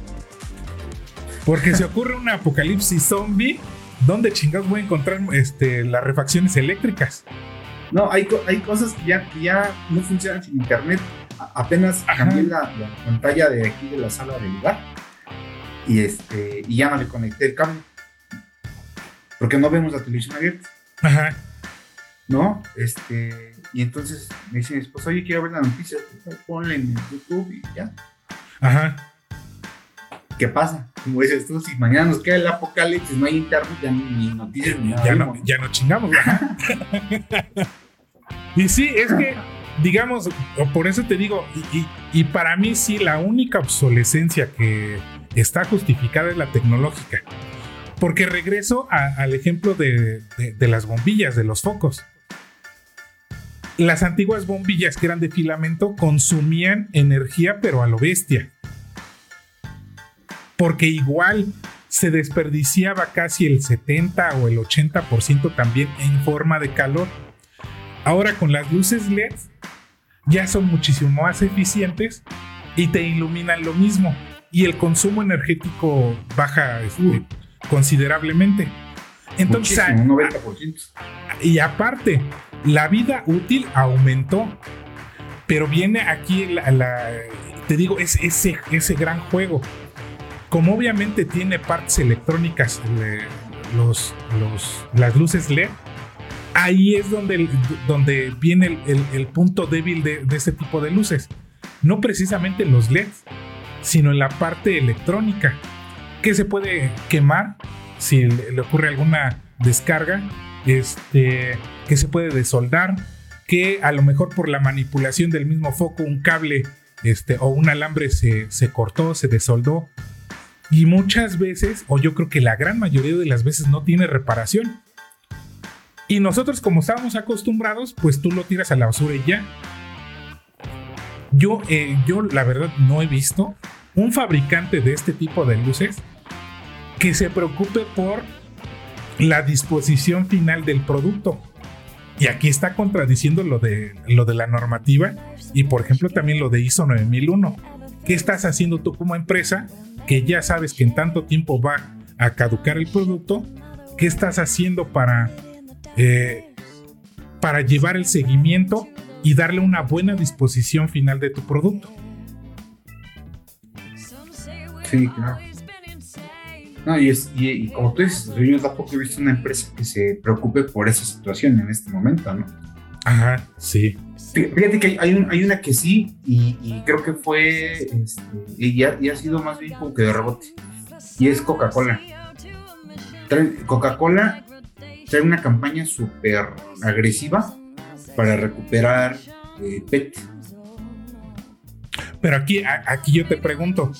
Porque si *laughs* ocurre un apocalipsis zombie, ¿dónde chingados voy a encontrar este, las refacciones eléctricas? No, hay, hay cosas que ya, que ya no funcionan sin internet. A- apenas Ajá. cambié la, la pantalla de aquí de la sala del lugar y, este, y ya no le conecté el cable. Porque no vemos la televisión abierta, Ajá. ¿no? Este, y entonces me dice mi esposa, oye, quiero ver la noticia. Ponle en YouTube y ya. Ajá. ¿Qué pasa? Como dices tú, si mañana nos queda el apocalipsis, no hay internet, ya ni, noticias ni nada. ya, no, ya no chingamos. *laughs* y sí, es que, digamos, por eso te digo, y, y- y para mí sí, la única obsolescencia que está justificada es la tecnológica. Porque regreso a- al ejemplo de, de- de las bombillas, de los focos. Las antiguas bombillas que eran de filamento consumían energía, pero a lo bestia. Porque igual se desperdiciaba casi el 70 o el 80% también en forma de calor. Ahora con las luces LED ya son muchísimo más eficientes y te iluminan lo mismo. Y el consumo energético baja este, considerablemente. Entonces, Muchísimo, un 90%. y aparte, la vida útil aumentó. Pero viene aquí la, te digo, es ese, ese gran juego. Como obviamente tiene partes electrónicas, le- los, los- las luces LED, ahí es donde, donde viene el, el- punto débil de, de este tipo de luces. No precisamente en los LEDs, sino en la parte electrónica, que se puede quemar si le ocurre alguna descarga, este, que se puede desoldar, que a lo mejor por la manipulación del mismo foco un cable este, o un alambre se, cortó, se desoldó. Y muchas veces, o yo creo que la gran mayoría de las veces no tiene reparación. Y nosotros como estábamos acostumbrados, pues tú lo tiras a la basura y ya. Yo, eh, yo la verdad no he visto un fabricante de este tipo de luces que se preocupe por la disposición final del producto. Y aquí está contradiciendo lo de, lo de la normativa y por ejemplo también lo de ISO 9001. ¿Qué estás haciendo tú como empresa que ya sabes que en tanto tiempo va a caducar el producto? ¿Qué estás haciendo para, eh, para llevar el seguimiento y darle una buena disposición final de tu producto? Sí, claro. No, y, es, y, y como tú dices, yo tampoco he visto una empresa que se preocupe por esa situación en este momento, ¿no? Ajá, sí. Fí- Fíjate que hay, hay un- hay una que sí, y, y creo que fue, este, y, ya, y ha sido más bien como que de rebote, y es Coca-Cola. Coca-Cola trae una campaña súper agresiva para recuperar eh, PET. Pero aquí, a- aquí yo te pregunto,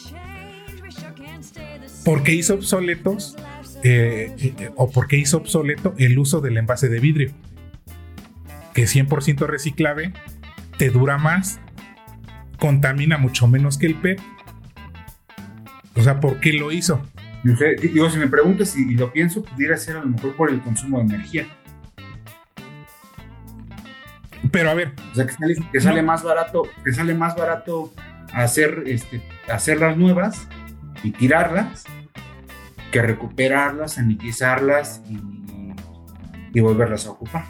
¿por qué hizo obsoletos eh, eh, o por qué hizo obsoleto el uso del envase de vidrio? Que 100% reciclable, te dura más, contamina mucho menos que el PET. O sea, ¿por qué lo hizo? No sé, digo, si me preguntas y, y lo pienso, pudiera ser a lo mejor por el consumo de energía. Pero a ver, O sea, que sale, que sale No. más barato, que sale más barato hacer, este, hacerlas nuevas y tirarlas que recuperarlas, sanitizarlas y, y volverlas a ocupar.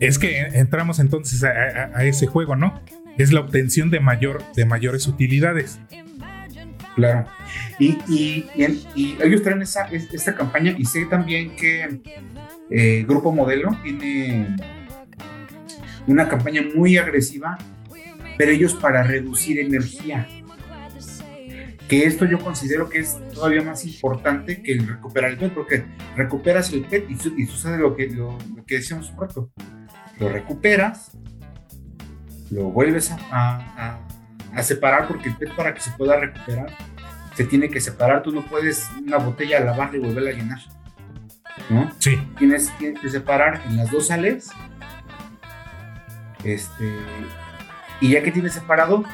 es que entramos entonces a, a- a ese juego, ¿no? es la obtención de, mayor, de mayores utilidades. Claro. Y, y, y, ellos traen esa, esta campaña y sé también que eh, Grupo Modelo tiene una campaña muy agresiva, pero ellos para reducir energía. Que esto yo considero que es todavía más importante que el recuperar el PET, porque recuperas el PET y, y tú sabes lo que, lo, que decíamos un rato. Lo recuperas, lo vuelves a, a, separar, porque el PET para que se pueda recuperar se tiene que separar. Tú no puedes una botella lavarla y volverla a llenar. ¿No? Sí. Tienes, tienes que separar en las dos sales este, y ya que tienes separado,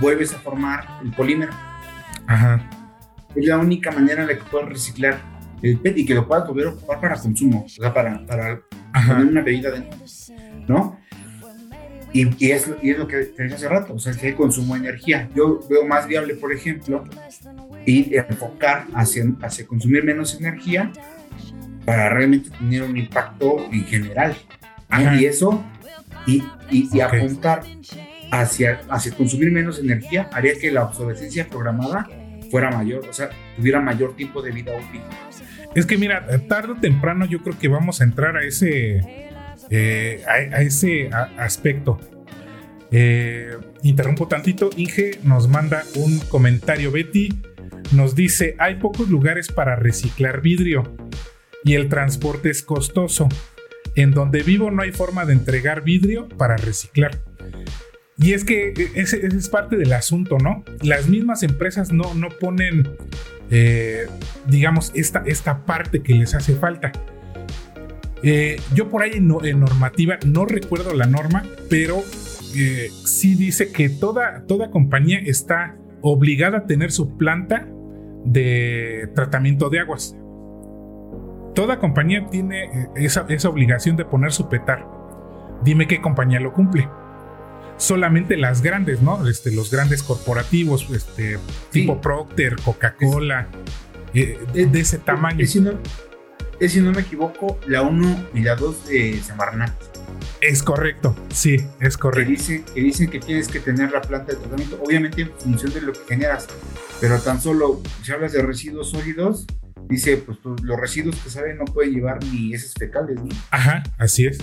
vuelves a formar el polímero. Ajá. Es la única manera en la que puedes reciclar el PET y que lo puedas volver a ocupar para consumo, o sea, para, para poner una bebida dentro, ¿no? Y, y, es, y es lo que te dije hace rato, o sea, que hay consumo de energía. Yo veo más viable, por ejemplo, y enfocar hacia, hacia consumir menos energía para realmente tener un impacto en general. Y eso y, y, apuntar hacia, consumir menos energía haría que la obsolescencia programada fuera mayor, o sea, tuviera mayor tiempo de vida útil. Es que mira, tarde o temprano yo creo que vamos a entrar a ese, eh, a, ese aspecto. Eh, interrumpo tantito, Inge nos manda un comentario, Betty nos dice, hay pocos lugares para reciclar vidrio y el transporte es costoso. En donde vivo no hay forma de entregar vidrio para reciclar. Y es que ese, es parte del asunto, ¿no? Las mismas empresas no, no ponen, eh, digamos, esta, esta parte que les hace falta. Eh, yo por ahí en, normativa, no recuerdo la norma, pero eh, sí dice que toda, toda compañía está obligada a tener su planta de tratamiento de aguas. Toda compañía tiene eh, esa, obligación de poner su petar. Dime qué compañía lo cumple. Solamente las grandes, ¿no? Este, los grandes corporativos, este, tipo Procter, Coca-Cola, eh, de ese tamaño. Es, si no, si no me equivoco, la 1 y la 2 de Semarnat. Es correcto, sí, es correcto. Que dicen, que tienes que tener la planta de tratamiento, obviamente en función de lo que generas, pero tan solo si hablas de residuos sólidos, dice, pues, pues, los residuos que salen no pueden llevar ni heces fecales, ¿no? Ajá, así es.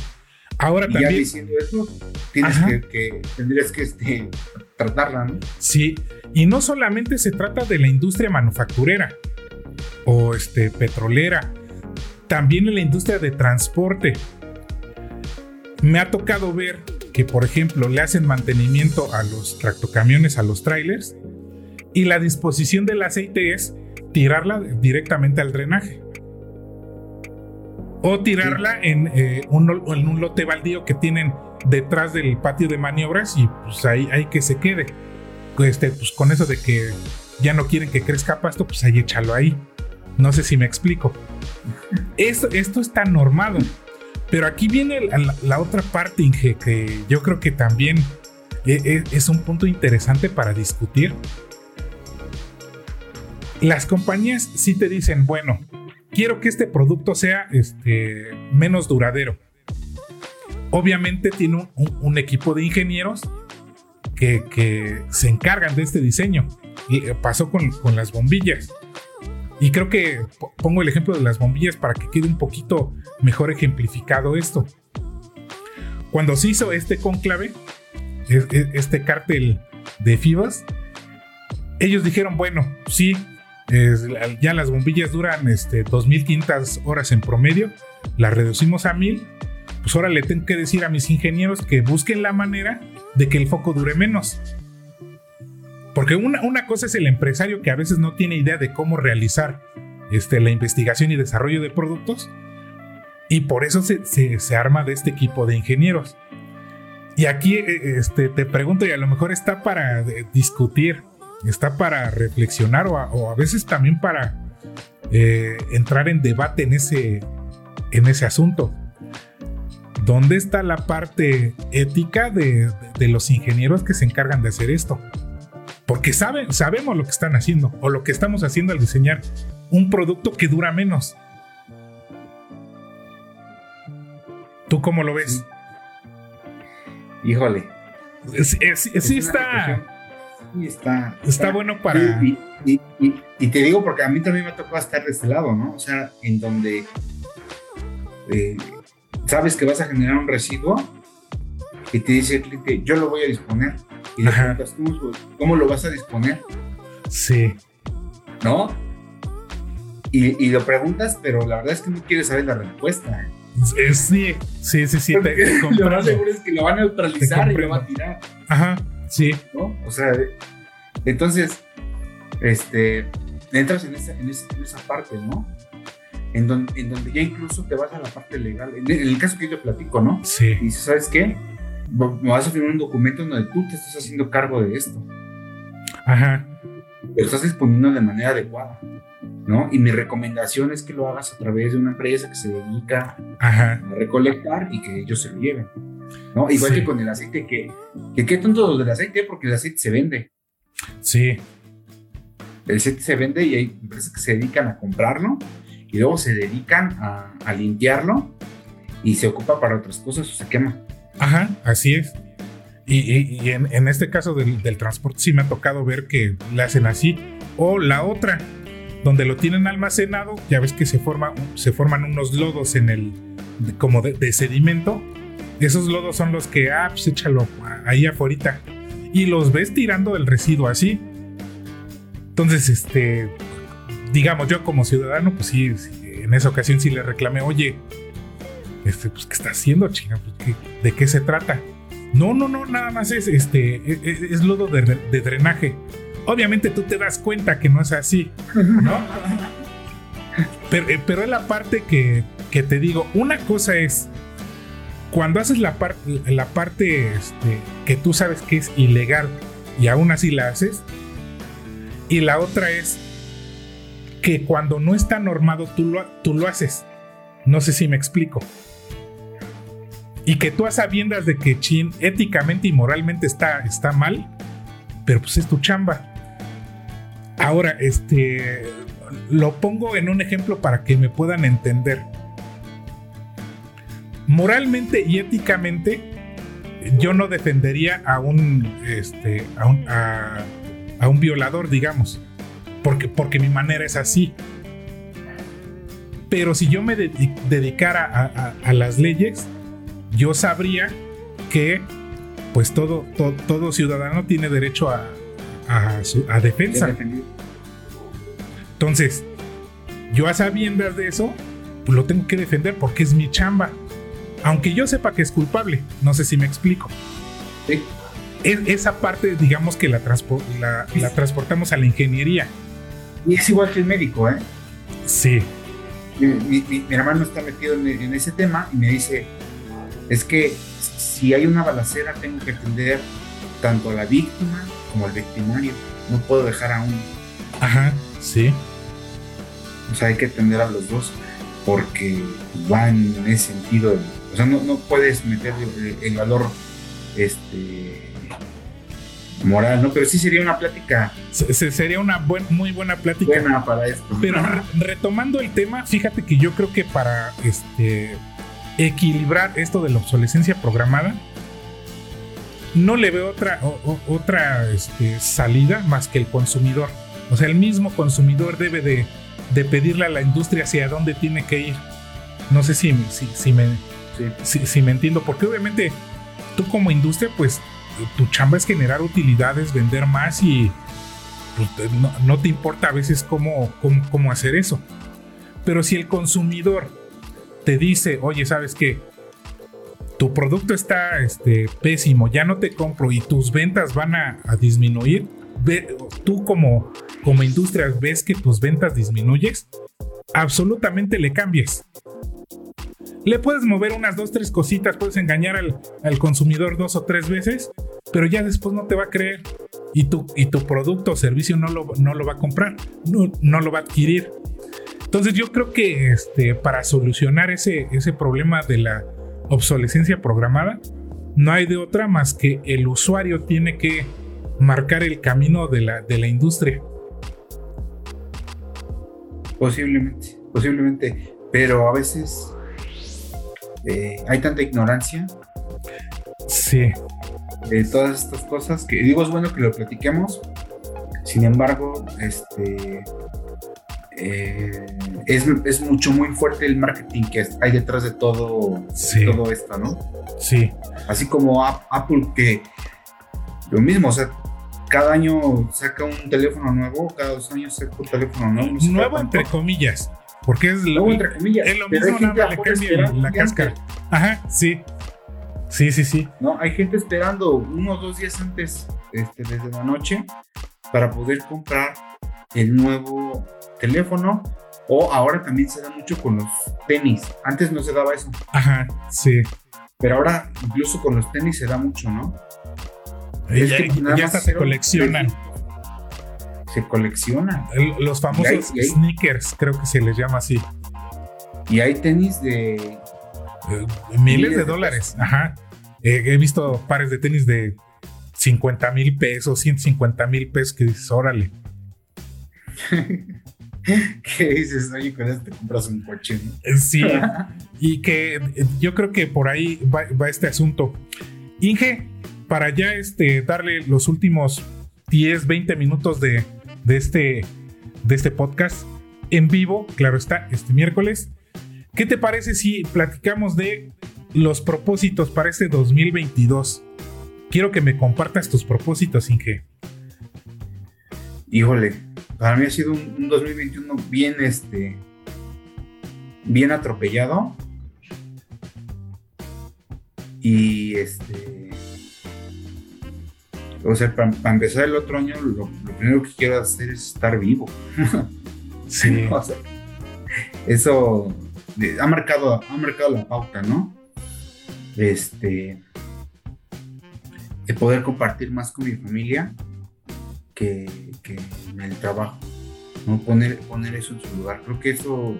Ahora y también. Ya diciendo eso, tienes que, tendrías que este, tratarla, ¿no? Sí, y no solamente se trata de la industria manufacturera o este, petrolera, también en la industria de transporte. Me ha tocado ver que, por ejemplo, le hacen mantenimiento a los tractocamiones, a los trailers, y la disposición del aceite es tirarla directamente al drenaje. O tirarla en, eh, un, en, un, lote baldío que tienen detrás del patio de maniobras y pues ahí hay que se quede. Este, pues con eso de que ya no quieren que crezca pasto, pues ahí échalo ahí. No sé si me explico. Esto, esto está normado. Pero aquí viene la, otra parte, Inge, que yo creo que también es, e, es un punto interesante para discutir las compañías sí te dicen, bueno, quiero que este producto sea este, menos duradero. Obviamente tiene un, equipo de ingenieros que, se encargan de este diseño. Y eh, pasó con, las bombillas. Y creo que pongo el ejemplo de las bombillas para que quede un poquito mejor ejemplificado esto. Cuando se hizo este conclave, este cártel de FIBAS, ellos dijeron, bueno, sí, ya las bombillas duran este, 2500 horas en promedio, las reducimos a 1000. Pues ahora le tengo que decir a mis ingenieros que busquen la manera de que el foco dure menos. Porque una, una cosa es el empresario que a veces no tiene idea de cómo realizar este, la investigación y desarrollo de productos. Y por eso se, se, arma de este equipo de ingenieros. Y aquí eh, este, te pregunto, y a lo mejor está para eh, discutir está para reflexionar o a, veces también para eh, entrar en debate en ese, en ese asunto. ¿Dónde está la parte ética de, los ingenieros que se encargan de hacer esto? Porque saben, sabemos lo que están haciendo o lo que estamos haciendo al diseñar un producto que dura menos. ¿Tú cómo lo ves? Híjole, Sí, Es está, sí, está, está bueno para... Y, y- y- y te digo porque a mí también me tocado estar de este lado, ¿no? O sea, en donde eh, sabes que vas a generar un residuo y te dice el cliente, yo lo voy a disponer. Y le preguntas, ¿cómo, cómo lo vas a disponer? Sí, ¿No? Y, lo preguntas, pero la verdad es que no quieres saber la respuesta. Sí, sí, sí, sí, te, *laughs* lo más seguro es que lo van a neutralizar y lo van a tirar. Ajá, sí, ¿no? O sea, entonces, este, entras en esa, en esa, en esa parte, ¿no? En donde, en donde ya incluso te vas a la parte legal. En, en el caso que yo te platico, ¿no? sí, Y dices, ¿sabes qué? Me vas a firmar un documento donde tú te estás haciendo cargo de esto. ajá, Lo estás disponiendo de manera adecuada, ¿no? Y mi recomendación es que lo hagas a través de una empresa que se dedica ajá, a recolectar y que ellos se lo lleven. ¿No? Igual Sí. que con el aceite, que, que qué tonto del aceite, porque el aceite se vende. sí, El aceite se vende y hay empresas que se dedican a comprarlo y luego se dedican a, a limpiarlo y se ocupa para otras cosas o se quema. ajá, así es. Y, y- y en, en este caso del, del transporte sí me ha tocado ver que le hacen así. O la otra, donde lo tienen almacenado, ya ves que se, forma, se forman unos lodos en el, como de, de sedimento. Esos lodos son los que, ah, pues échalo ahí afuera. Y los ves tirando el residuo así. Entonces, este, digamos, yo como ciudadano, pues sí, en esa ocasión sí le reclamé, oye, este, pues, ¿qué está haciendo, chinga? Pues, ¿qué- ¿De qué se trata? No, no, no, nada más es, este, es, es lodo de, de drenaje. Obviamente tú te das cuenta que no es así, ¿no? *laughs* Pero, eh, pero es la parte que, que te digo, una cosa es cuando haces la, par- la parte este, que tú sabes que es ilegal y aún así la haces, y la otra es que cuando no está normado tú lo, tú lo haces. No sé si me explico. Y que tú a sabiendas de que chin éticamente y moralmente está, está mal, pero pues es tu chamba. Ahora, este lo pongo en un ejemplo para que me puedan entender. Moralmente y éticamente, yo no defendería a un, este, a un, a- a un violador, digamos, porque, porque mi manera es así. Pero si yo me dedi- dedicara a, las leyes, yo sabría que pues todo, to- todo ciudadano tiene derecho a, a, su- a defensa. Entonces, yo a sabiendas de eso, pues lo tengo que defender porque es mi chamba. Aunque yo sepa que es culpable, no sé si me explico. Sí. Es- esa parte, digamos que la, transpo- la, la transportamos a la ingeniería. Y es igual que el médico, ¿eh? Sí, Mi, mi- mi- mi hermano está metido en, en ese tema y me dice, es que si hay una balacera tengo que atender tanto a la víctima como al victimario. No puedo dejar a uno. ajá, sí, O sea, hay que atender a los dos porque van en ese sentido. O sea, no, no puedes meter el, el valor este moral, ¿no? Pero sí sería una plática Se- se- sería una buen- muy buena plática. buena para esto. Pero re- retomando el tema, fíjate que yo creo que para este equilibrar esto de la obsolescencia programada, no le veo otra, o- o- otra este, salida más que el consumidor. O sea, el mismo consumidor debe de, de pedirle a la industria hacia dónde tiene que ir. No sé si, si, si me, Sí. si, me entiendo, porque obviamente tú como industria, pues tu chamba es generar utilidades, vender más y pues, no, no te importa a veces cómo, cómo, cómo hacer eso. Pero si el consumidor te dice, oye, ¿sabes qué? Tu producto está este, pésimo, ya no te compro y tus ventas van a, disminuir, ve- tú como, como industria ves que tus ventas disminuyes, absolutamente le cambies. Le puedes mover unas dos, tres cositas, puedes engañar al, al consumidor dos o tres veces, pero ya después no te va a creer y tu, y tu producto o servicio no lo, no lo va a comprar, no, no lo va a adquirir. Entonces yo creo que este, para solucionar ese, ese problema de la obsolescencia programada, no hay de otra más que el usuario tiene que marcar el camino de la, de la industria. Posiblemente, posiblemente. Pero a veces eh, hay tanta ignorancia Sí, de todas estas cosas que digo es bueno que lo platiquemos. Sin embargo, este eh, es, es, mucho muy fuerte el marketing que hay detrás de todo, todo esto, ¿no? Sí. Así como Apple que lo mismo, o sea, cada año saca un teléfono nuevo, cada dos años saca un teléfono nuevo. nuevo entre comillas, porque es lo, entre comillas, es lo mismo, nada le cambia la cáscara. Ajá, sí. Sí, sí, sí. No, hay gente esperando uno o dos días antes, este, desde la noche, para poder comprar el nuevo teléfono. O ahora también se da mucho con los tenis. Antes no se daba eso. Ajá, sí. Pero ahora incluso con los tenis se da mucho, ¿no? Es que ya hasta se coleccionan. Se coleccionan. los famosos sneakers, creo que se les llama así. Y hay tenis de... Eh, miles, de, dólares. Ajá. Eh, he visto pares de tenis de 50 mil pesos, 150 mil pesos que dices, órale. *laughs* ¿Qué dices? Oye, con esto te compras un coche. Eh, sí, *laughs* y que yo creo que por ahí va, este asunto. Inge, para ya este, darle los últimos 10, 20 minutos de, de, este, de este podcast en vivo, claro está, este miércoles. ¿Qué te parece si platicamos de los propósitos para este 2022? Quiero que me compartas tus propósitos, Inge. Híjole, para mí ha sido un, 2021 bien, este, bien atropellado. Y este, o sea, para, empezar el otro año, lo, primero que quiero hacer es estar vivo. *laughs* sí. *laughs* eso ha marcado, ha marcado la pauta, ¿no? Este, de poder compartir más con mi familia que, en el trabajo. ¿no? Poner, poner eso en su lugar. Creo que eso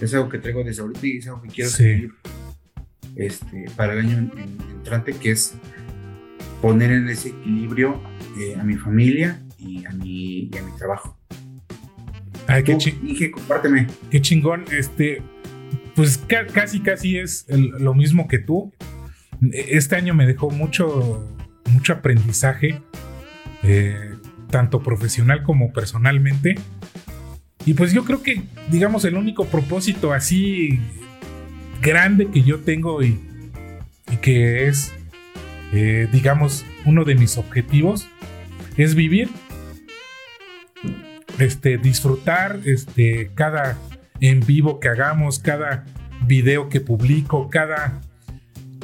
es algo que traigo desde ahorita y es algo que quiero seguir este, para el año entrante, que es poner en ese equilibrio eh, a mi familia y a mi, a mi trabajo. Ay, qué chingón. Dije, compárteme. Qué chingón. Este, pues casi, casi es lo mismo que tú. Este año me dejó mucho, mucho aprendizaje. Eh, tanto profesional como personalmente. Y pues yo creo que, digamos, el único propósito así grande que yo tengo y, que es, eh, digamos, uno de mis objetivos es vivir, este, disfrutar, este, cada en vivo que hagamos, cada video que publico, cada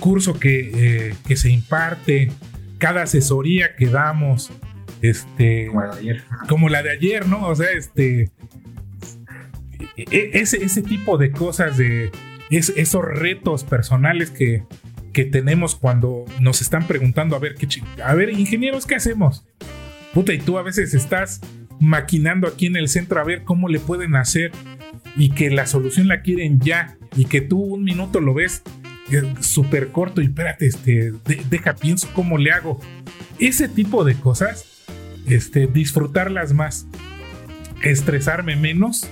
curso que, eh, que se imparte, cada asesoría que damos, este. Como la de ayer. Como la de ayer, ¿no? O sea, este. E, e, ese, ese tipo de cosas, de esos retos personales que, que tenemos cuando nos están preguntando, a ver, ¿qué a ver, ingenieros, ¿qué hacemos? Puta, y tú a veces estás maquinando aquí en el centro a ver cómo le pueden hacer y que la solución la quieren ya y que tú un minuto lo ves eh, súper corto y espérate, este, deja, pienso cómo le hago. Ese tipo de cosas este, disfrutarlas más, estresarme menos,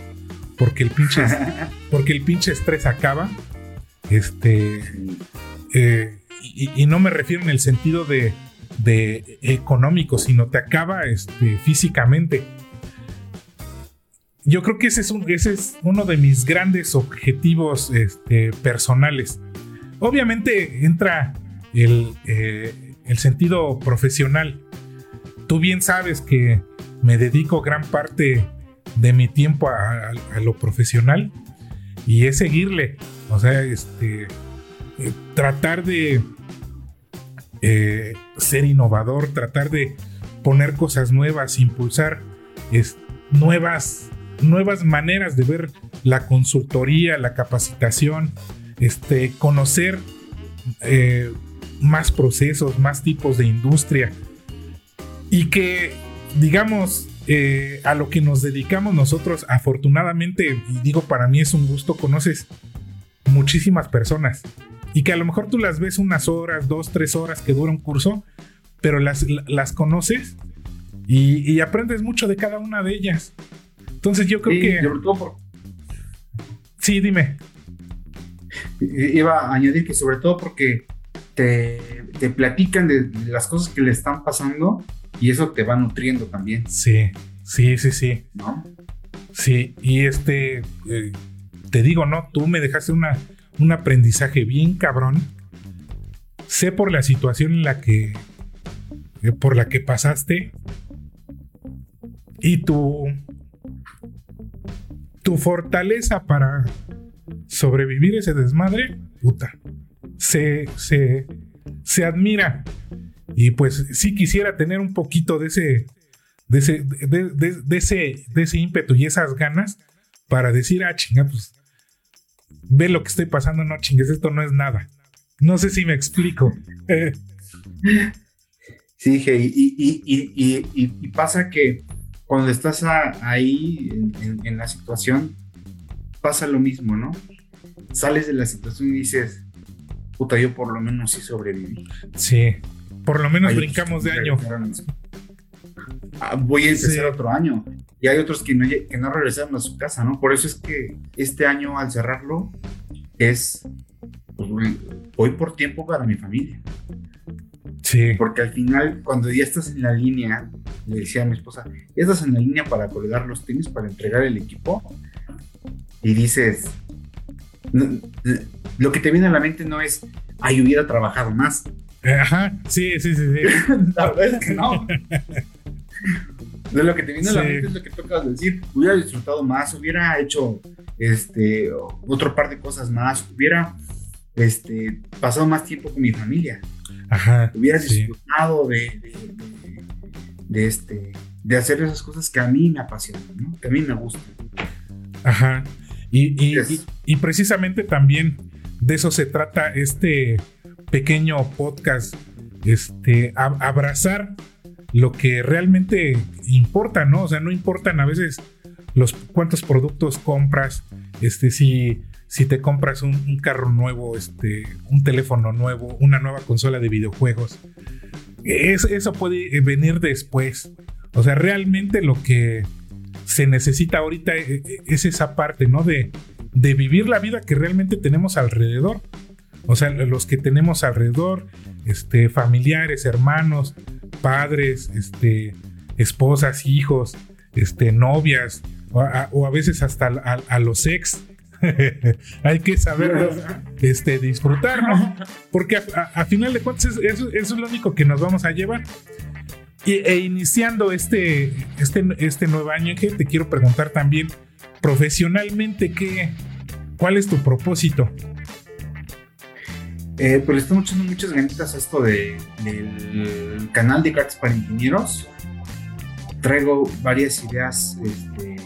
porque el pinche, *laughs* porque el pinche estrés acaba. Este, y, no me refiero en el sentido de, económico, sino te acaba este, físicamente. Yo creo que ese es, uno de mis grandes objetivos este, personales. Obviamente entra eh, el sentido profesional tú bien sabes que me dedico gran parte de mi tiempo a, lo profesional y es seguirle. O sea, este, eh, tratar de eh, ser innovador, tratar de poner cosas nuevas, impulsar nuevas, nuevas maneras de ver la consultoría, la capacitación, este, conocer eh, más procesos, más tipos de industria. Y que, digamos, a lo que nos dedicamos nosotros, afortunadamente, y digo, para mí es un gusto, conoces muchísimas personas y que a lo mejor tú las ves unas horas, dos, tres horas que dura un curso, pero las, las conoces y, aprendes mucho de cada una de ellas. Entonces yo creo que... Sí, dime. Iba a añadir que sobre todo porque te, te platican de, de las cosas que le están pasando y eso te va nutriendo también, Sí, sí, sí, sí. ¿no? Sí, y este, eh, te digo, ¿no? Tú me dejaste una, un aprendizaje bien cabrón. Sé por la situación en la que, eh, por la que pasaste y tu, tu fortaleza para sobrevivir ese desmadre, puta, se, se, se admira. Y pues sí quisiera tener un poquito de ese, de ese, de, de- de ese, de ese ímpetu y esas ganas para decir, ah, chinga, pues ve lo que estoy pasando, no chingues, esto no es nada. No sé si me explico. Eh, Sí, dije, y, y, y, y, y- y pasa que cuando estás a- ahí en, la situación, pasa lo mismo, ¿no? Sales de la situación y dices, puta, yo por lo menos sí sobreviví. sí, por lo menos brincamos de año. Ah, voy a empezar Sí. otro año. Y hay otros que no, que no regresaron a su casa, ¿no? Por eso es que este año, al cerrarlo, es. pues, voy por tiempo para mi familia. Sí, Porque al final, cuando ya estás en la línea, le decía a mi esposa, ya estás en la línea para colgar los tenis, para entregar el equipo, y dices, no- lo que te viene a la mente no es, ay, hubiera trabajado más. Ajá, sí, sí, sí, sí. *laughs* La verdad es que no. *laughs* De lo que te viene a la mente es lo que tocas decir, hubiera disfrutado más, hubiera hecho este otro par de cosas más, hubiera este, pasado más tiempo con mi familia. Ajá. hubiera sí. disfrutado de, de, de- de este, de hacer esas cosas que a mí me apasionan, ¿no? que a mí me gustan. Ajá. Y, y- y- y precisamente también de eso se trata este pequeño podcast. Este, a- abrazar lo que realmente importa, ¿no? O sea, no importan a veces los cuántos productos compras, este, si, si te compras un, un carro nuevo, este, un teléfono nuevo, una nueva consola de videojuegos. Es- eso puede eh, venir después. O sea, realmente lo que se necesita ahorita eh, eh, es esa parte, ¿no? De, de vivir la vida que realmente tenemos alrededor. O sea, los que tenemos alrededor, este, familiares, hermanos, padres, este, esposas, hijos, este, novias, o a, veces hasta a, los ex. *laughs* Hay que saber este, disfrutar, ¿no? Porque a, final de cuentas es- eso, es lo único que nos vamos a llevar. E iniciando este, este, este nuevo año, Ángel, te quiero preguntar también, profesionalmente, ¿qué, ¿cuál es tu propósito? Eh, pues le estamos echando muchas ganitas a esto de- del canal de cartas para ingenieros. Traigo varias ideas este,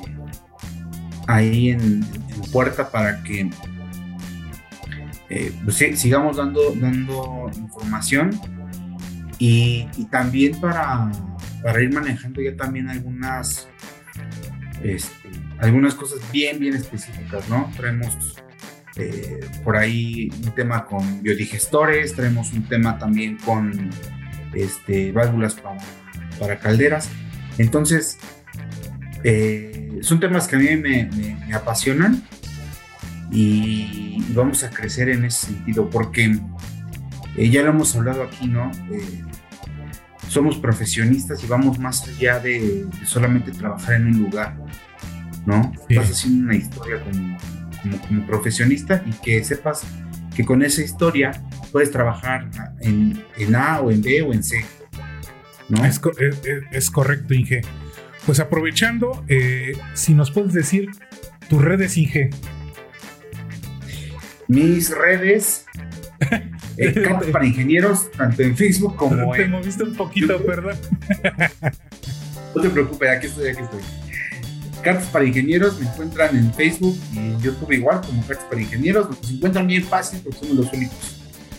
ahí en, en puerta para que eh, pues sigamos dando, dando información y, y también para, para ir manejando ya también algunas este, algunas cosas bien bien específicas, ¿no? Traemos eh, por ahí un tema con biodigestores, traemos un tema también con este, válvulas para, para calderas. Entonces, eh, son temas que a mí me, me- me apasionan y vamos a crecer en ese sentido porque eh, ya lo hemos hablado aquí, ¿no? Somos profesionistas y vamos más allá de, de solamente trabajar en un lugar, ¿no? Sí. Vas haciendo una historia como, como, como profesionista y que sepas que con esa historia puedes trabajar en, en A o en B o en C, ¿no? Es, es- correcto, Inge. Pues aprovechando, eh, si nos puedes decir tus redes, Inge. Mis redes, *laughs* eh, Cartas para Ingenieros, tanto en Facebook como Te en... moviste un poquito, perdón. *laughs* No te preocupes, aquí estoy, aquí estoy. Cartas para Ingenieros me encuentran en Facebook y en YouTube igual como Cartas para Ingenieros. Nos encuentran bien fácil porque somos los únicos.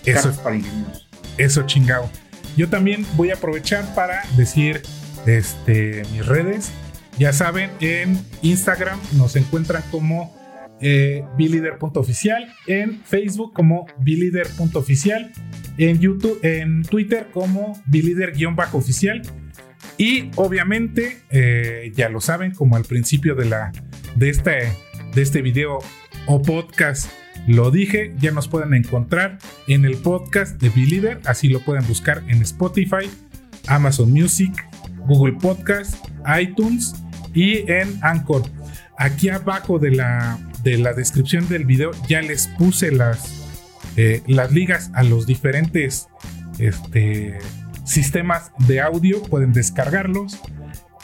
Eso, Cartas para Ingenieros. eso chingado. Yo también voy a aprovechar para decir este, mis redes. Ya saben, en Instagram nos encuentran como eh, bilider.oficial, en Facebook como bilider.oficial, en YouTube, en Twitter como bilider-oficial. Y obviamente, eh, ya lo saben, como al principio de, la, de, este, de este video o podcast, lo dije, ya nos pueden encontrar en el podcast de Believer, así lo pueden buscar en Spotify, Amazon Music, Google Podcast, iTunes y en Anchor. Aquí abajo de la, de la descripción del video ya les puse las, eh, las ligas a los diferentes este, sistemas de audio, pueden descargarlos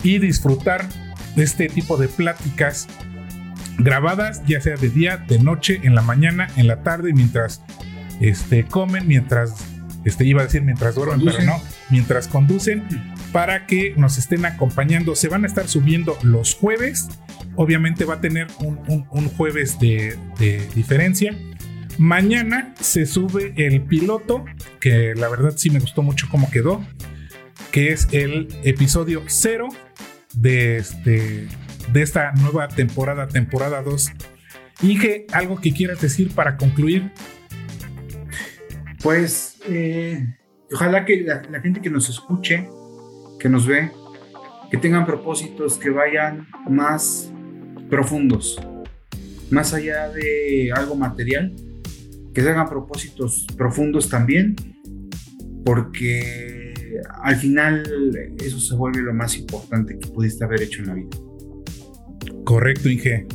y disfrutar de este tipo de pláticas grabadas, ya sea de día, de noche, en la mañana, en la tarde, mientras este, comen, mientras, este, iba a decir mientras duermen, pero no, mientras conducen, para que nos estén acompañando. Se van a estar subiendo los jueves, obviamente va a tener un, jueves de, de diferencia. Mañana se sube el piloto, que la verdad sí me gustó mucho cómo quedó, que es el episodio 0 de este de esta nueva temporada, temporada 2. Inge, ¿algo que quieras decir para concluir? Pues eh, ojalá que la, gente que nos escuche, que nos ve, que tengan propósitos que vayan más profundos, más allá de algo material, que se hagan propósitos profundos también, porque al final eso se vuelve lo más importante que pudiste haber hecho en la vida. Correcto, Inge.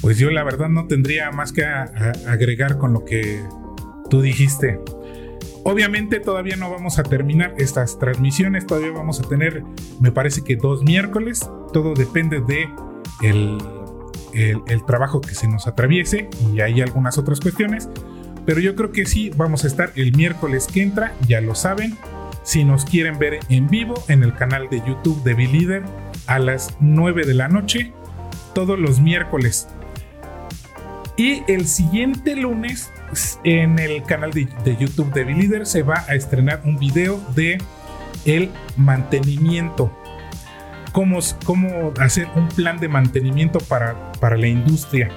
Pues yo la verdad no tendría más que agregar con lo que tú dijiste. Obviamente todavía no vamos a terminar estas transmisiones, todavía vamos a tener, me parece que dos miércoles, todo depende de el, el trabajo que se nos atraviese y hay algunas otras cuestiones, pero yo creo que sí vamos a estar el miércoles que entra, ya lo saben, si nos quieren ver en vivo en el canal de YouTube de Leader a las 9 de la noche todos los miércoles. Y el siguiente lunes en el canal de, YouTube de Leader se va a estrenar un video de el mantenimiento. Cómo, cómo hacer un plan de mantenimiento para, para la industria.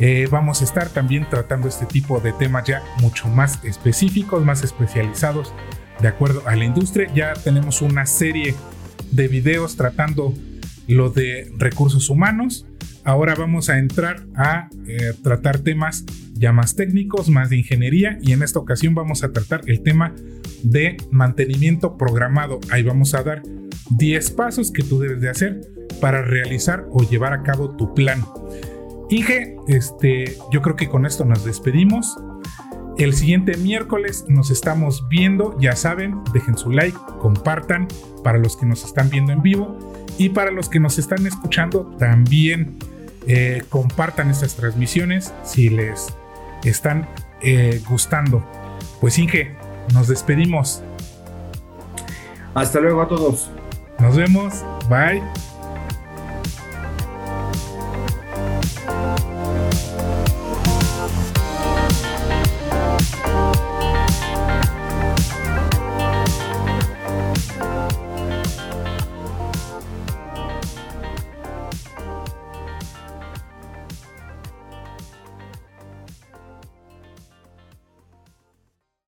Eh, vamos a estar también tratando este tipo de temas ya mucho más específicos, más especializados de acuerdo a la industria. Ya tenemos una serie de videos tratando lo de recursos humanos. Ahora vamos a entrar a eh, tratar temas ya más técnicos, más de ingeniería y en esta ocasión vamos a tratar el tema de mantenimiento programado. Ahí vamos a dar 10 pasos que tú debes de hacer para realizar o llevar a cabo tu plan. Inge, este, yo creo que con esto nos despedimos. El siguiente miércoles nos estamos viendo, ya saben, dejen su like, compartan para los que nos están viendo en vivo y para los que nos están escuchando también eh, compartan estas transmisiones si les están eh, gustando. Pues Inge, nos despedimos. Hasta luego a todos. Nos vemos. Bye.